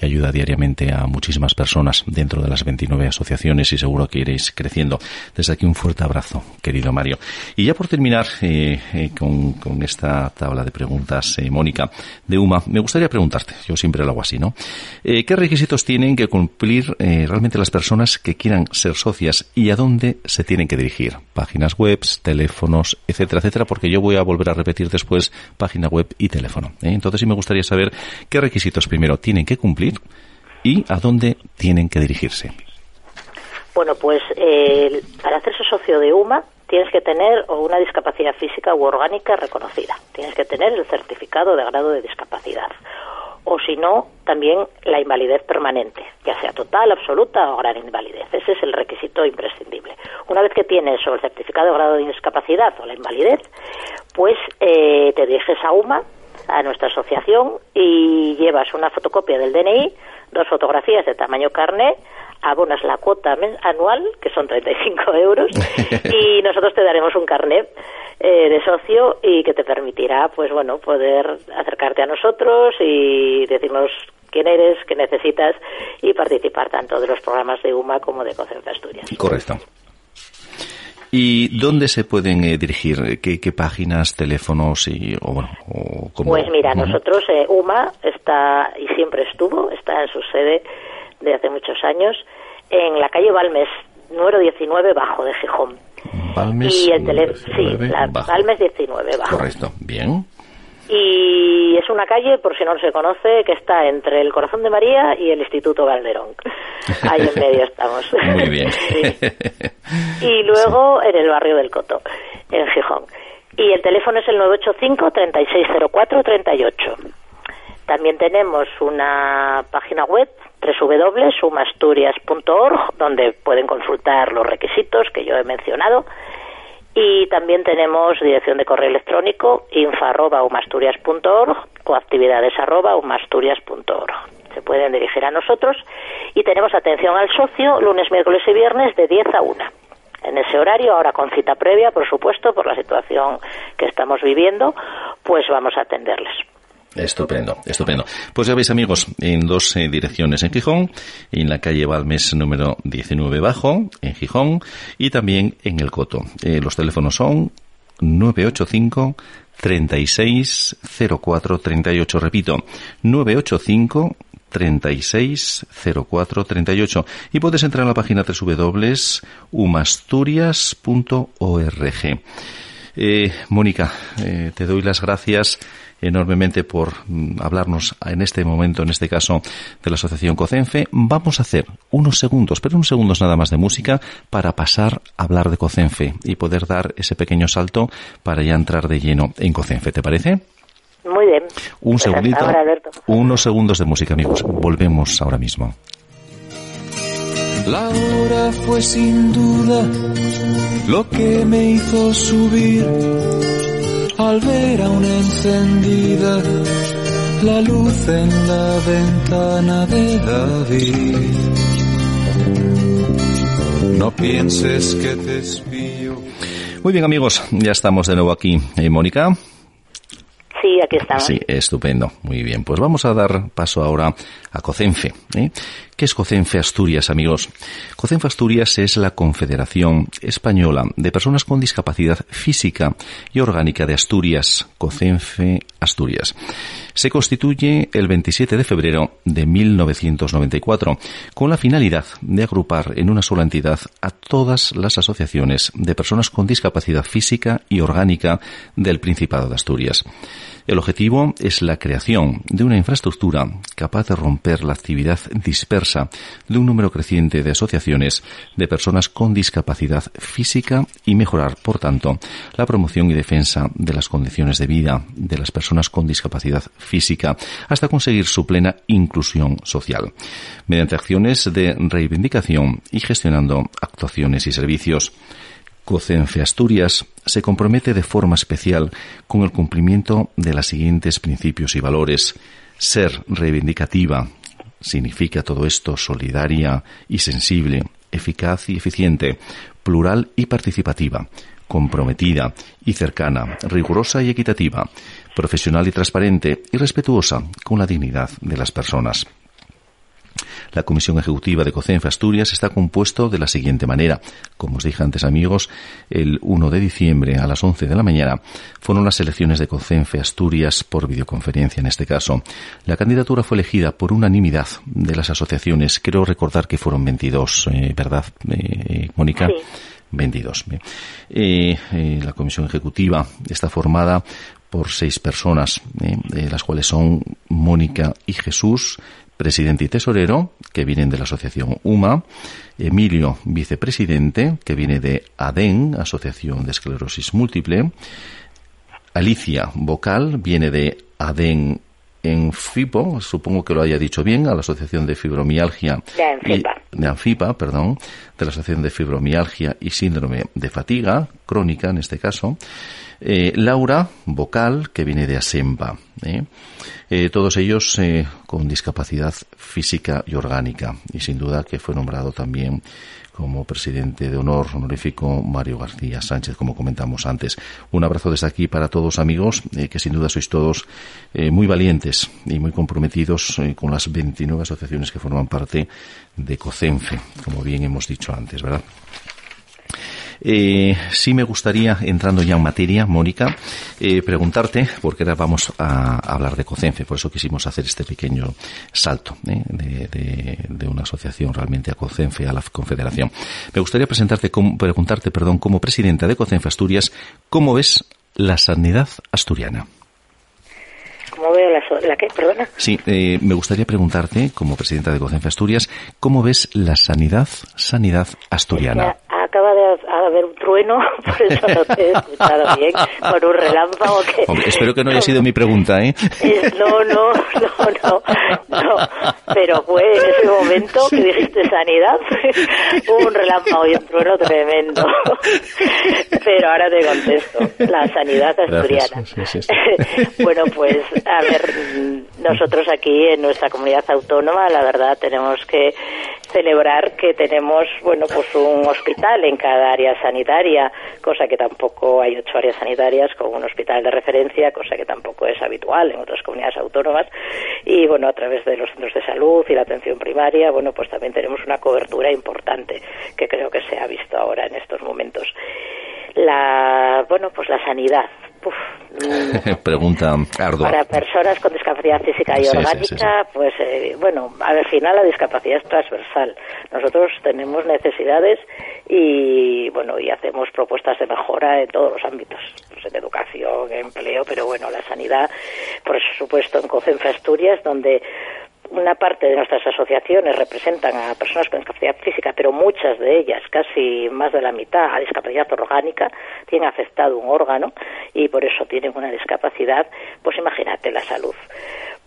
y ayuda diariamente a muchísimas personas dentro de las 29 asociaciones y seguro que iréis creciendo. Desde aquí un fuerte abrazo, querido Mario. Y ya por terminar eh, con, con, esta tabla de preguntas, eh, De UMA, me gustaría preguntarte, yo siempre lo hago así, ¿no? ¿Qué requisitos tienen que cumplir realmente las personas que quieran ser socias y a dónde se tienen que dirigir? Páginas web, teléfonos, etcétera, etcétera, porque yo voy a volver a repetir después página web y teléfono. ¿eh? Entonces sí me gustaría saber qué requisitos primero tienen que cumplir y a dónde tienen que dirigirse. Bueno, pues eh, para hacerse socio de UMA tienes que tener una discapacidad física u orgánica reconocida. Tienes que tener el certificado de grado de discapacidad o si no, también la invalidez permanente, ya sea total, absoluta o gran invalidez. Ese es el requisito imprescindible. Una vez que tienes o el certificado de grado de discapacidad o la invalidez, pues eh, te diriges a UMA, a nuestra asociación, y llevas una fotocopia del DNI, dos fotografías de tamaño carné, abonas la cuota anual, que son 35 (laughs) euros, (laughs) y nosotros te daremos un carnet eh, de socio y que te permitirá, pues bueno, poder acercarte a nosotros y decirnos quién eres, qué necesitas y participar tanto de los programas de UMA como de COCENFE Asturias. Correcto. ¿Y dónde se pueden eh, dirigir? ¿Qué, páginas, teléfonos y o bueno, o Pues mira, nosotros eh, UMA está y siempre estuvo, está en su sede de hace muchos años en la calle Balmes, número 19 bajo de Gijón. Balmes y el teléfono, sí, la, Balmes 19 bajo. Correcto, bien. Y es una calle, por si no se conoce, que está entre el Corazón de María y el Instituto Calderón. Ahí en medio (laughs) estamos. Muy bien. (laughs) Y luego en el barrio del Coto, en Gijón. Y el teléfono es el 985-3604-38. También tenemos una página web www.sumasturias.org, donde pueden consultar los requisitos que yo he mencionado. Y también tenemos dirección de correo electrónico info.umasturias.org o actividades.umasturias.org. Se pueden dirigir a nosotros y tenemos atención al socio lunes, miércoles y viernes de 10 a 1. En ese horario, ahora con cita previa, por supuesto, por la situación que estamos viviendo, pues vamos a atenderles. Estupendo, estupendo. Pues ya veis amigos, en dos eh, direcciones en Gijón, en la calle Balmes número 19 bajo, en Gijón, y también en el Coto. Eh, los teléfonos son 985 36 04 38, repito, 985 36 04 38 y puedes entrar a la página www.umasturias.org. Eh, Mónica, eh, te doy las gracias enormemente por mm, hablarnos en este momento, en este caso, de la Asociación COCENFE. Vamos a hacer unos segundos, pero unos segundos nada más de música para pasar a hablar de COCENFE y poder dar ese pequeño salto para ya entrar de lleno en COCENFE. ¿Te parece? Muy bien. Un pues segundito. unos segundos de música, amigos. Volvemos ahora mismo. La hora fue sin duda lo que me hizo subir al ver aún encendida la luz en la ventana de David. No pienses que te espío. Muy bien amigos, ya estamos de nuevo aquí. ¿Eh, Mónica? Sí, aquí estamos. Sí, estupendo. Muy bien. Pues vamos a dar paso ahora a COCENFE. ¿eh? ¿Qué es COCENFE Asturias, amigos? COCENFE Asturias es la Confederación Española de Personas con Discapacidad Física y Orgánica de Asturias. COCENFE Asturias. Se constituye el 27 de febrero de 1994 con la finalidad de agrupar en una sola entidad a todas las asociaciones de personas con discapacidad física y orgánica del Principado de Asturias. El objetivo es la creación de una infraestructura capaz de romper la actividad dispersa de un número creciente de asociaciones de personas con discapacidad física y mejorar, por tanto, la promoción y defensa de las condiciones de vida de las personas con discapacidad física hasta conseguir su plena inclusión social, mediante acciones de reivindicación y gestionando actuaciones y servicios. COCENFE Asturias se compromete de forma especial con el cumplimiento de los siguientes principios y valores. Ser reivindicativa significa todo esto solidaria y sensible, eficaz y eficiente, plural y participativa, comprometida y cercana, rigurosa y equitativa, profesional y transparente y respetuosa con la dignidad de las personas. La Comisión Ejecutiva de COCENFE Asturias está compuesto de la siguiente manera. Como os dije antes, amigos, el 1 de diciembre a las 11 de la mañana fueron las elecciones de COCENFE Asturias por videoconferencia en este caso. La candidatura fue elegida por unanimidad de las asociaciones. Creo recordar que fueron 22, eh, ¿verdad, eh, Mónica? 22. Eh, la comisión ejecutiva está formada por seis personas, las cuales son Mónica y Jesús, presidente y tesorero, que vienen de la asociación UMA, Emilio, vicepresidente, que viene de ADEN, Asociación de Esclerosis Múltiple, Alicia, vocal, viene de ADEN en FIPO, supongo que lo haya dicho bien, a la Asociación de Fibromialgia. De Anfipa. de Anfipa, perdón, de la Asociación de Fibromialgia y Síndrome de Fatiga, crónica en este caso. Eh, Laura, vocal, que viene de Asemba. ¿eh? Eh, todos ellos con discapacidad física y orgánica. Y sin duda que fue nombrado también como presidente de honor honorífico Mario García Sánchez, como comentamos antes. Un abrazo desde aquí para todos amigos, eh, que sin duda sois todos eh, muy valientes y muy comprometidos eh, con las 29 asociaciones que forman parte de COCENFE, como bien hemos dicho antes, ¿verdad? Eh, sí me gustaría, entrando ya en materia, Mónica, eh, preguntarte, porque ahora vamos a hablar de COCENFE, por eso quisimos hacer este pequeño salto ¿eh? de, una asociación realmente a COCENFE, a la Confederación. Me gustaría presentarte, preguntarte, perdón, como presidenta de COCENFE Asturias, ¿cómo ves la sanidad asturiana? ¿Cómo veo la, la qué? Perdona. Sí, eh, me gustaría preguntarte, como presidenta de COCENFE Asturias, ¿cómo ves la sanidad, sanidad asturiana? acaba de haber trueno, (laughs) por eso no te he escuchado bien, con un relámpago que... espero que no haya sido mi pregunta, ¿eh? No, no, no, no, no, pero fue en ese momento que dijiste sanidad, un relámpago y un trueno tremendo. Pero ahora te contesto, la sanidad asturiana. bueno, pues, a ver, nosotros aquí en nuestra comunidad autónoma, la verdad, tenemos que celebrar que tenemos, bueno, pues un hospital en cada área sanitaria, cosa que tampoco hay ocho áreas sanitarias con un hospital de referencia, cosa que tampoco es habitual en otras comunidades autónomas. Y bueno, a través de los centros de salud y la atención primaria, bueno, pues también tenemos una cobertura importante que creo que se ha visto ahora en estos momentos. La, bueno, pues la sanidad. (laughs) Pregunta ardua. Para personas con discapacidad física y orgánica, pues eh, bueno, al final la discapacidad es transversal. Nosotros tenemos necesidades y bueno, y hacemos propuestas de mejora en todos los ámbitos, pues en educación, en empleo, pero bueno, la sanidad, por supuesto, en COCENFE Asturias, donde una parte de nuestras asociaciones representan a personas con discapacidad física, pero muchas de ellas, casi más de la mitad, a discapacidad orgánica, tienen afectado un órgano y por eso tienen una discapacidad, pues imagínate la salud.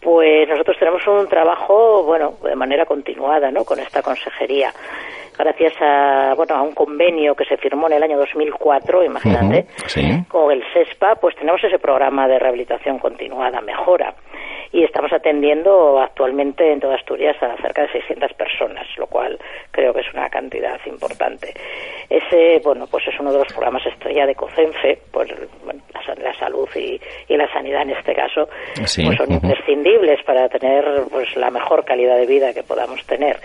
Pues nosotros tenemos un trabajo, bueno, de manera continuada, ¿no? Con esta consejería gracias a bueno a un convenio que se firmó en el año 2004, imagínate, con el SESPA, pues tenemos ese programa de rehabilitación continuada, mejora y estamos atendiendo actualmente en toda Asturias a cerca de 600 personas, lo cual creo que es una cantidad importante. Ese, bueno, pues es uno de los programas estrella de COCENFE, pues la, salud y, la sanidad en este caso, pues son imprescindibles para tener pues la mejor calidad de vida que podamos tener.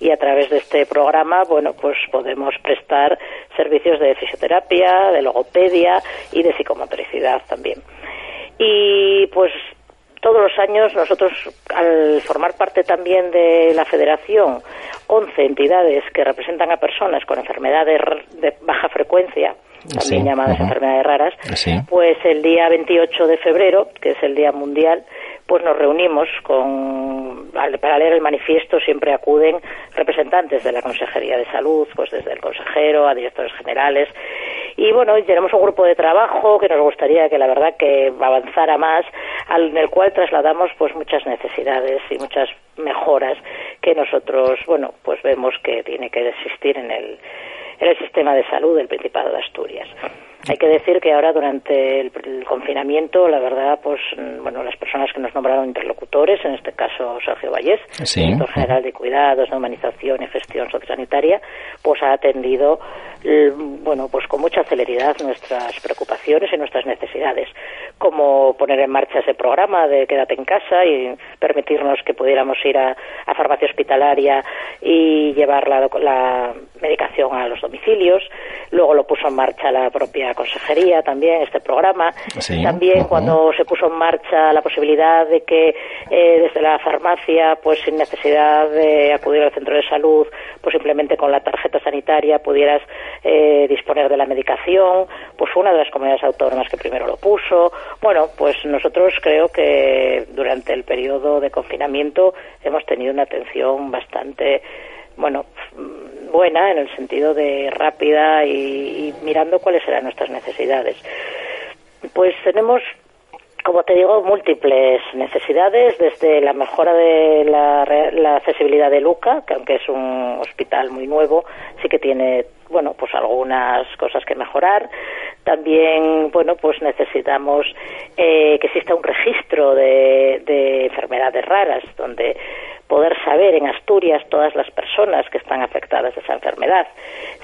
Y a través de este programa, bueno, pues podemos prestar servicios de fisioterapia, de logopedia y de psicomotricidad también. Y pues todos los años nosotros, al formar parte también de la federación, 11 entidades que representan a personas con enfermedades de baja frecuencia, también llamadas enfermedades raras, pues el día 28 de febrero, que es el Día Mundial, pues nos reunimos con para leer el manifiesto siempre acuden representantes de la Consejería de Salud, pues desde el consejero a directores generales y bueno, tenemos un grupo de trabajo que nos gustaría que la verdad que avanzara más, en el cual trasladamos pues muchas necesidades y muchas mejoras que nosotros, bueno, pues vemos que tiene que existir en el en el sistema de salud del Principado de Asturias. Hay que decir que ahora durante el, confinamiento, la verdad, pues bueno, las personas que nos nombraron interlocutores, en este caso Sergio Vallés, director general de cuidados, de humanización y gestión sociosanitaria, pues ha atendido bueno, pues con mucha celeridad nuestras preocupaciones y nuestras necesidades, como poner en marcha ese programa de quédate en casa y permitirnos que pudiéramos ir a, farmacia hospitalaria y llevar la, la medicación a los domicilios. Luego lo puso en marcha la propia consejería también este programa. También cuando se puso en marcha la posibilidad de que eh, desde la farmacia, pues sin necesidad de acudir al centro de salud, pues simplemente con la tarjeta sanitaria pudieras eh, disponer de la medicación, pues una de las comunidades autónomas que primero lo puso. Bueno, pues nosotros creo que durante el periodo de confinamiento hemos tenido una atención bastante bueno, buena en el sentido de rápida y, mirando cuáles eran nuestras necesidades. Pues tenemos como te digo, múltiples necesidades, desde la mejora de la, accesibilidad de Luca, que aunque es un hospital muy nuevo, sí que tiene, bueno, pues algunas cosas que mejorar. También, bueno, pues necesitamos eh, que exista un registro de, de enfermedades raras, donde poder saber en Asturias todas las personas que están afectadas de esa enfermedad.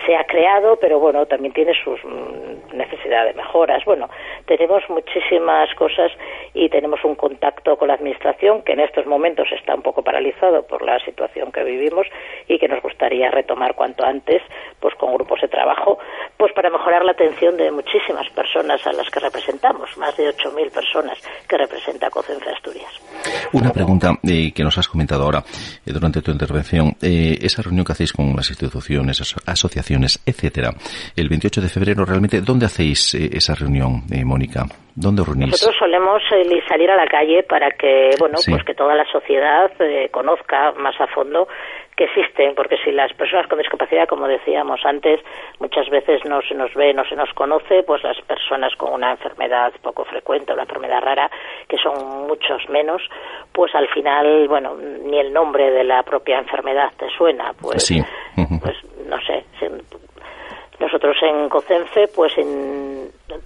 Se ha creado, pero bueno, también tiene sus mm, necesidades de mejoras. Bueno, tenemos muchísimas cosas y tenemos un contacto con la Administración que en estos momentos está un poco paralizado por la situación que vivimos y que nos gustaría retomar cuanto antes, pues con grupos de trabajo, pues para mejorar la atención de muchísimas personas a las que representamos, más de 8.000 personas que representa COCENFE Asturias. Una pregunta eh, que nos has comentado ahora eh, durante tu intervención. Eh, esa reunión que hacéis con las instituciones, asociaciones, etcétera, el 28 de febrero, realmente, ¿dónde hacéis esa reunión, Mónica? ¿Dónde os reunís? Nosotros solemos salir a la calle para que, bueno, pues que toda la sociedad conozca más a fondo que existen, porque si las personas con discapacidad, como decíamos antes, muchas veces no se nos ve, no se nos conoce, pues las personas con una enfermedad poco frecuente, una enfermedad rara, que son muchos menos, pues al final, bueno, ni el nombre de la propia enfermedad te suena, pues, pues no sé. Nosotros en COCENFE, pues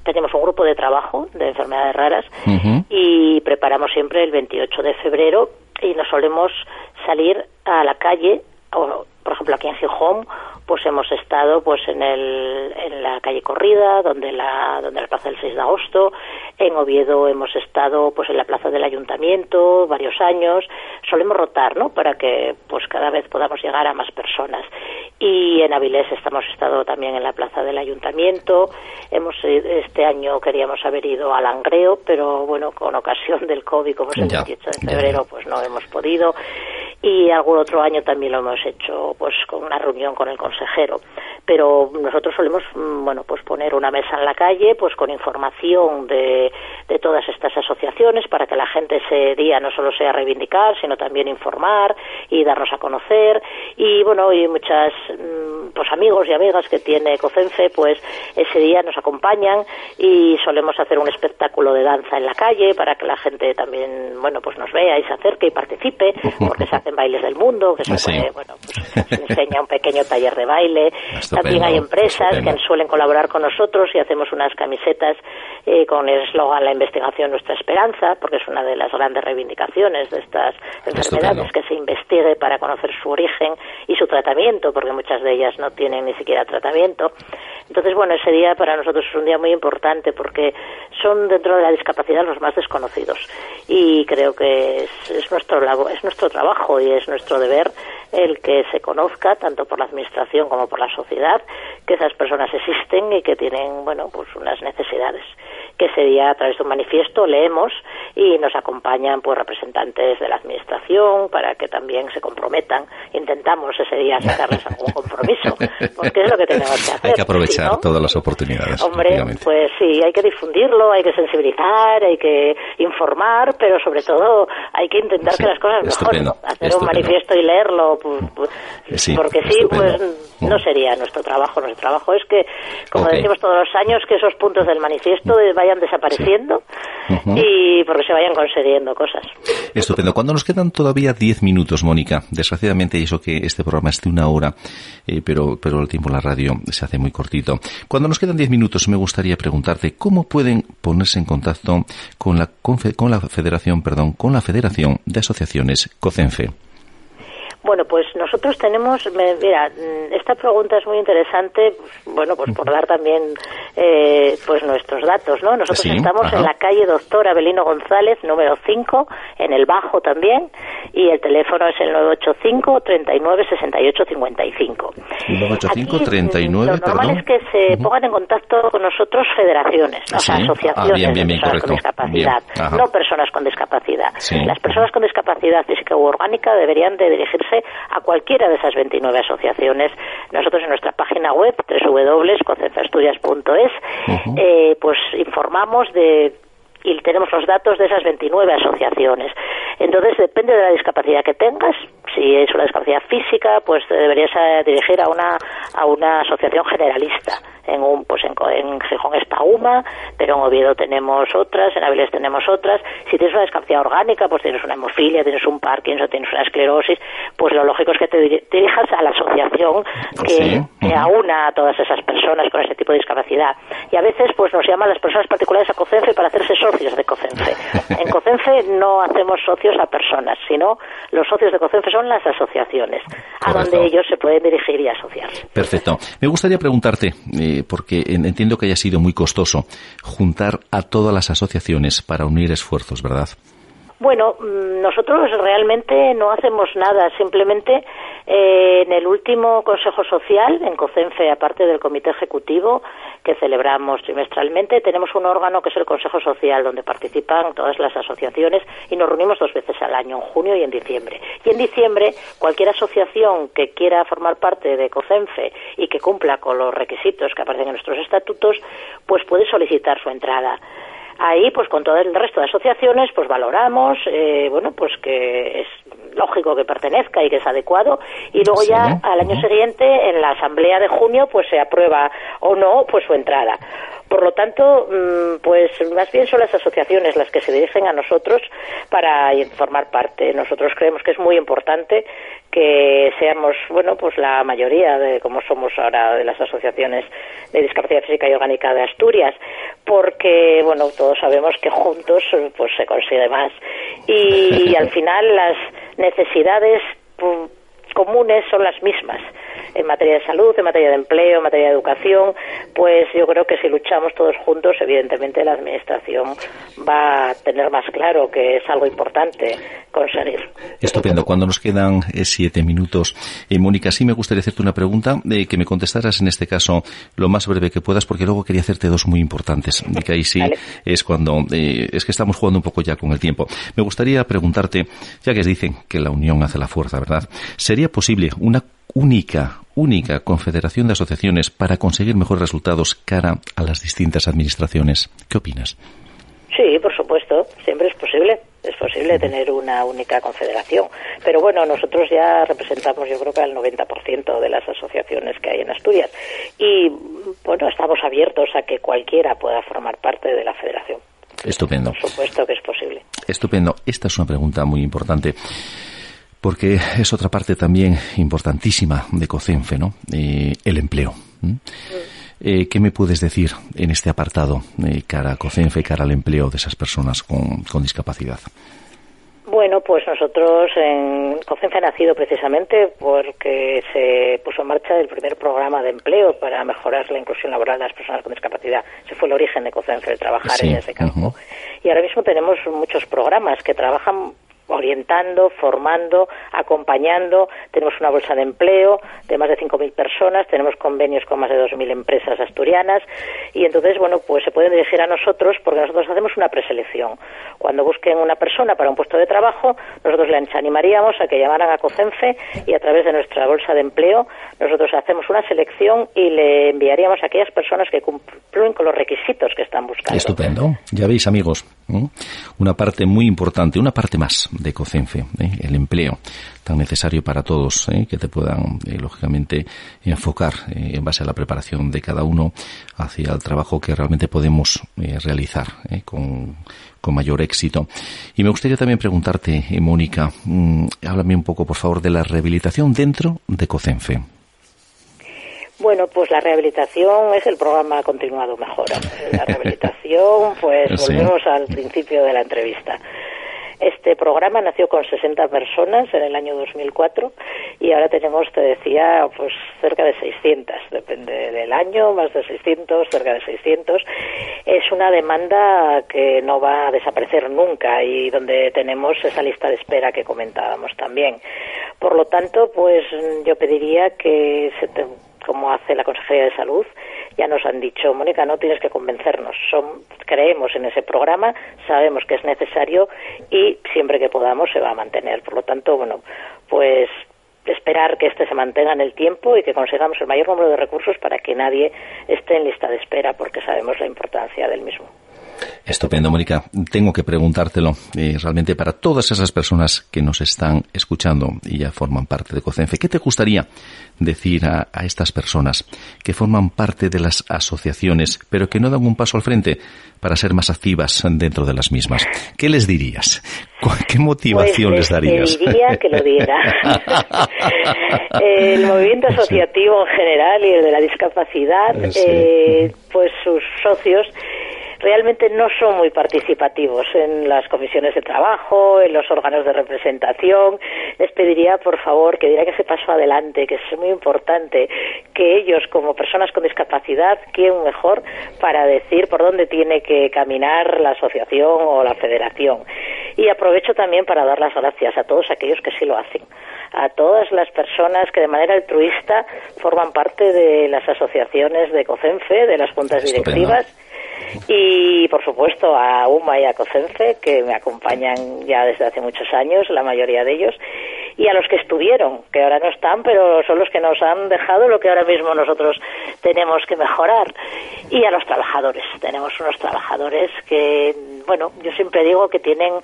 tenemos un grupo de trabajo de enfermedades raras y preparamos siempre el 28 de febrero y nos solemos salir a la calle, o, por ejemplo aquí en Gijón, pues hemos estado pues en, el, en la calle Corrida, donde la, donde la plaza del 6 de agosto, en Oviedo hemos estado pues en la plaza del ayuntamiento varios años, solemos rotar, ¿no? Para que pues cada vez podamos llegar a más personas. Y en Avilés estamos estado también en la plaza del ayuntamiento, hemos este año queríamos haber ido a Langreo, pero bueno, con ocasión del COVID, como es el 28 de febrero, pues no hemos podido y algún otro año también lo hemos hecho pues con una reunión con el consejero. Pero nosotros solemos mm, bueno pues poner una mesa en la calle pues con información de, de todas estas asociaciones para que la gente ese día no solo sea reivindicar sino también informar y darnos a conocer. Y bueno y muchas mm, pues amigos y amigas que tiene COCENFE pues ese día nos acompañan y solemos hacer un espectáculo de danza en la calle para que la gente también bueno pues nos vea y se acerque y participe porque se hace bailes del mundo, que se, bueno, pues, enseña un pequeño taller de baile. (laughs) También hay empresas que suelen colaborar con nosotros y hacemos unas camisetas eh, con el eslogan La investigación, nuestra esperanza, porque es una de las grandes reivindicaciones de estas enfermedades, que se investigue para conocer su origen y su tratamiento, porque muchas de ellas no tienen ni siquiera tratamiento. Entonces, bueno, ese día para nosotros es un día muy importante porque son dentro de la discapacidad los más desconocidos. Y creo que es, es nuestro es nuestro trabajo y es nuestro deber el que se conozca tanto por la administración como por la sociedad que esas personas existen y que tienen bueno pues unas necesidades que ese día a través de un manifiesto leemos y nos acompañan pues representantes de la administración para que también se comprometan. Intentamos ese día sacarles (laughs) algún compromiso porque es lo que tenemos que hacer hay que aprovechar todas las oportunidades hombre pues sí hay que difundirlo hay que sensibilizar hay que informar pero sobre todo hay que intentar que las cosas mejoren hacer un manifiesto y leerlo pues, pues, porque sí pues no sería nuestro trabajo nuestro trabajo es que como decimos todos los años que esos puntos del manifiesto vayan desapareciendo y porque se vayan concediendo cosas. Estupendo. Cuando nos quedan todavía 10 minutos, Mónica, desgraciadamente, y eso que este programa es de una hora, eh, pero, pero el tiempo en la radio se hace muy cortito. Cuando nos quedan 10 minutos, me gustaría preguntarte cómo pueden ponerse en contacto con la, con la Federación, perdón, con la Federación de Asociaciones COCENFE. Bueno, pues nosotros tenemos, mira, mm, esta pregunta es muy interesante, bueno, pues por dar también eh, pues nuestros datos, ¿no? Nosotros estamos en la calle Doctor Abelino González, número 5, en el Bajo también, y el teléfono es el 985 39 68 55. 985 39, Lo normal es que se pongan en contacto con nosotros federaciones, o sea, asociaciones ah, de personas con discapacidad, no personas con discapacidad. Las personas con discapacidad física u orgánica deberían de dirigirse a cualquiera de esas 29 asociaciones. Nosotros en nuestra página web www.concentrastudias.es eh, pues informamos de y tenemos los datos de esas 29 asociaciones. Entonces, depende de la discapacidad que tengas. Si es una discapacidad física, pues te deberías eh, dirigir a una, a una asociación generalista en un pues en, en Gijón está UMA, pero en Oviedo tenemos otras, en Avilés tenemos otras. Si tienes una discapacidad orgánica, pues tienes una hemofilia, tienes un Parkinson, tienes una esclerosis, pues lo lógico es que te dirijas a la asociación que, que aúna a todas esas personas con ese tipo de discapacidad. Y a veces pues nos llaman las personas particulares a COCENFE para hacerse socios de COCENFE. En COCENFE no hacemos socios a personas, sino los socios de COCENFE son las asociaciones, a donde ellos se pueden dirigir y asociar. Perfecto. Me gustaría preguntarte, eh, porque entiendo que haya sido muy costoso, juntar a todas las asociaciones para unir esfuerzos, ¿verdad? Bueno, mm, nosotros realmente no hacemos nada, simplemente eh, en el último Consejo Social, en COCENFE, aparte del Comité Ejecutivo, que celebramos trimestralmente, tenemos un órgano que es el Consejo Social, donde participan todas las asociaciones y nos reunimos dos veces al año, en junio y en diciembre. Y en diciembre, cualquier asociación que quiera formar parte de COCENFE y que cumpla con los requisitos que aparecen en nuestros estatutos, pues puede solicitar su entrada ahí pues con todo el resto de asociaciones pues valoramos eh, bueno pues que es lógico que pertenezca y que es adecuado y luego ya al año siguiente en la asamblea de junio pues se aprueba o no pues su entrada por lo tanto, mm, pues más bien son las asociaciones las que se dirigen a nosotros para formar parte. Nosotros creemos que es muy importante que seamos, bueno, pues la mayoría de como somos ahora de las asociaciones de discapacidad física y orgánica de Asturias, porque, bueno, todos sabemos que juntos pues se consigue más. Y, al (laughs) final las necesidades pues, comunes son las mismas en materia de salud, en materia de empleo, en materia de educación, pues yo creo que si luchamos todos juntos, evidentemente la Administración va a tener más claro que es algo importante conseguir. Estupendo. Cuando nos quedan eh, siete minutos, eh, Mónica, sí me gustaría hacerte una pregunta, de que me contestaras en este caso lo más breve que puedas, porque luego quería hacerte dos muy importantes. Y (laughs) que ahí sí es cuando, eh, es que estamos jugando un poco ya con el tiempo. Me gustaría preguntarte, ya que dicen que la unión hace la fuerza, ¿verdad? ¿Sería posible una única, única confederación de asociaciones para conseguir mejores resultados cara a las distintas administraciones. ¿Qué opinas? Sí, por supuesto, siempre es posible. Es posible tener una única confederación. Pero bueno, nosotros ya representamos yo creo que al 90% de las asociaciones que hay en Asturias. Y bueno, estamos abiertos a que cualquiera pueda formar parte de la federación. Estupendo. Por supuesto que es posible. Estupendo. Esta es una pregunta muy importante porque es otra parte también importantísima de COCENFE, ¿no? Eh, el empleo. Eh, ¿Qué me puedes decir en este apartado eh, cara a COCENFE, cara al empleo de esas personas con, con discapacidad? Bueno, pues nosotros en COCENFE ha nacido precisamente porque se puso en marcha el primer programa de empleo para mejorar la inclusión laboral de las personas con discapacidad. Ese fue el origen de COCENFE, el trabajar en ese campo. Y ahora mismo tenemos muchos programas que trabajan orientando, formando, acompañando. Tenemos una bolsa de empleo de más de 5.000 personas, tenemos convenios con más de 2.000 empresas asturianas y entonces, bueno, pues se pueden dirigir a nosotros porque nosotros hacemos una preselección. Cuando busquen una persona para un puesto de trabajo, nosotros les animaríamos a que llamaran a COCENFE y a través de nuestra bolsa de empleo nosotros hacemos una selección y le enviaríamos a aquellas personas que cumplen con los requisitos que están buscando. Estupendo. Ya veis, amigos, una parte muy importante, una parte más de COCENFE, ¿eh? el empleo tan necesario para todos, ¿eh? que te puedan, eh, lógicamente, enfocar en base a la preparación de cada uno hacia el trabajo que realmente podemos realizar con, con mayor éxito. Y me gustaría también preguntarte, Mónica, mm, háblame un poco, por favor, de la rehabilitación dentro de COCENFE. Bueno, pues la rehabilitación es el programa continuado mejora. La (laughs) rehabilitación, pues volvemos al principio de la entrevista. Este programa nació con 60 personas en el año 2004 y ahora tenemos, te decía, pues cerca de 600, depende del año, más de 600, cerca de 600. Es una demanda que no va a desaparecer nunca y donde tenemos esa lista de espera que comentábamos también. Por lo tanto, pues yo pediría que se como hace la Consejería de Salud, ya nos han dicho, Mónica, no tienes que convencernos, Son, creemos en ese programa, sabemos que es necesario y siempre que podamos se va a mantener. Por lo tanto, bueno, pues esperar que este se mantenga en el tiempo y que consigamos el mayor número de recursos para que nadie esté en lista de espera, porque sabemos la importancia del mismo. Estupendo, Mónica. Tengo que preguntártelo eh, realmente para todas esas personas que nos están escuchando y ya forman parte de COCENFE. ¿Qué te gustaría decir a, estas personas que forman parte de las asociaciones, pero que no dan un paso al frente para ser más activas dentro de las mismas? ¿Qué les dirías? ¿Qué motivación pues les darías? diría que lo diera. (laughs) el movimiento asociativo en general y el de la discapacidad, eh, pues sus socios realmente no son muy participativos en las comisiones de trabajo, en los órganos de representación. Les pediría, por favor, que diera que se paso adelante, que es muy importante que ellos, como personas con discapacidad, queden mejor para decir por dónde tiene que caminar la asociación o la federación. Y aprovecho también para dar las gracias a todos aquellos que sí lo hacen a todas las personas que de manera altruista forman parte de las asociaciones de COCENFE, de las juntas directivas y por supuesto a UMA y a COCENFE que me acompañan ya desde hace muchos años, la mayoría de ellos, y a los que estuvieron, que ahora no están, pero son los que nos han dejado lo que ahora mismo nosotros tenemos que mejorar, y a los trabajadores. Tenemos unos trabajadores que, bueno, yo siempre digo que tienen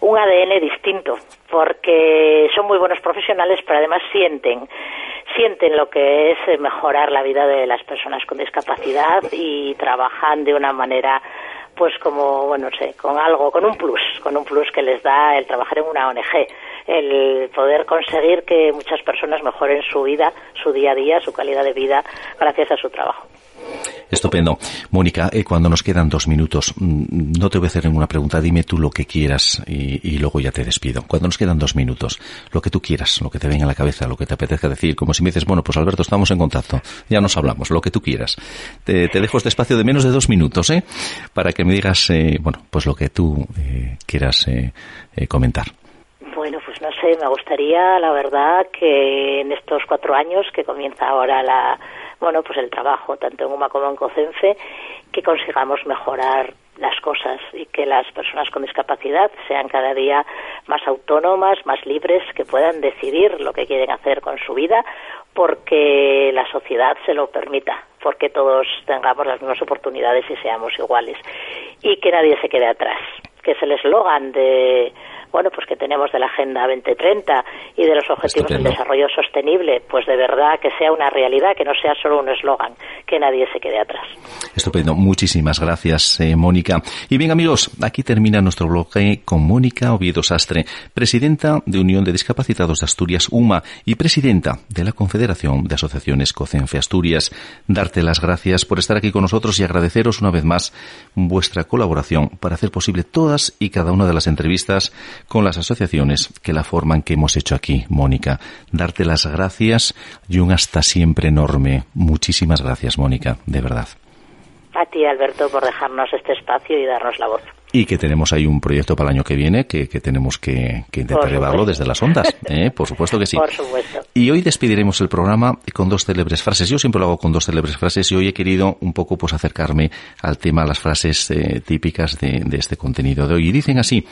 un ADN distinto, porque son muy buenos profesionales, pero además sienten sienten lo que es eh, mejorar la vida de las personas con discapacidad y trabajan de una manera pues como, bueno, no sé, con algo, con un plus, con un plus que les da el trabajar en una ONG, el poder conseguir que muchas personas mejoren su vida, su día a día, su calidad de vida gracias a su trabajo. Estupendo. Mónica, eh, cuando nos quedan dos minutos, mm, no te voy a hacer ninguna pregunta, dime tú lo que quieras y, luego ya te despido. Cuando nos quedan dos minutos, lo que tú quieras, lo que te venga a la cabeza, lo que te apetezca decir, como si me dices, bueno, pues Alberto, estamos en contacto, ya nos hablamos, lo que tú quieras. Te, dejo este espacio de menos de dos minutos, ¿eh? Para que me digas, eh, bueno, pues lo que tú eh, quieras comentar. Bueno, pues no sé, me gustaría, la verdad, que en estos cuatro años que comienza ahora la bueno, pues el trabajo, tanto en UMA como en COCENFE, que consigamos mejorar las cosas y que las personas con discapacidad sean cada día más autónomas, más libres, que puedan decidir lo que quieren hacer con su vida porque la sociedad se lo permita, porque todos tengamos las mismas oportunidades y seamos iguales y que nadie se quede atrás, que es el eslogan de bueno, pues que tenemos de la Agenda 2030 y de los Objetivos del Desarrollo Sostenible, pues de verdad que sea una realidad, que no sea solo un eslogan, que nadie se quede atrás. Estupendo. Muchísimas gracias, eh, Mónica. Y bien, amigos, aquí termina nuestro bloque con Mónica Oviedo Sastre, presidenta de Unión de Discapacitados de Asturias, UMA, y presidenta de la Confederación de Asociaciones COCENFE Asturias. Darte las gracias por estar aquí con nosotros y agradeceros una vez más vuestra colaboración para hacer posible todas y cada una de las entrevistas con las asociaciones que la forman que hemos hecho aquí, Mónica. Darte las gracias y un hasta siempre enorme. Muchísimas gracias, Mónica, de verdad. A ti, Alberto, por dejarnos este espacio y darnos la voz. Y que tenemos ahí un proyecto para el año que viene que, tenemos que, intentar llevarlo desde las ondas. ¿eh? Por supuesto que sí. Por supuesto. Y hoy despediremos el programa con dos célebres frases. Yo siempre lo hago con dos célebres frases y hoy he querido un poco pues acercarme al tema, las frases eh, típicas de, de este contenido de hoy. Y dicen así,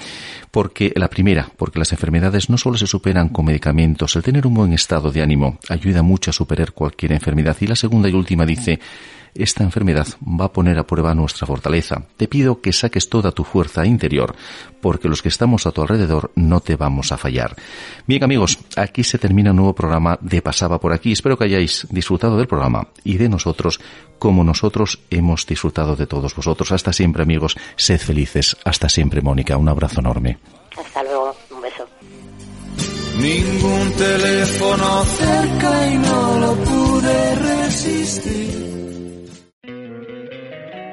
porque la primera, porque las enfermedades no solo se superan con medicamentos, el tener un buen estado de ánimo ayuda mucho a superar cualquier enfermedad. Y la segunda y última dice, esta enfermedad va a poner a prueba nuestra fortaleza. Te pido que saques toda tu fuerza interior, porque los que estamos a tu alrededor no te vamos a fallar. Bien amigos, aquí se termina un nuevo programa de Pasaba por aquí. Espero que hayáis disfrutado del programa y de nosotros como nosotros hemos disfrutado de todos vosotros. Hasta siempre amigos, sed felices. Hasta siempre Mónica, un abrazo enorme. Hasta luego, un beso. Ningún teléfono cerca y no lo pude resistir.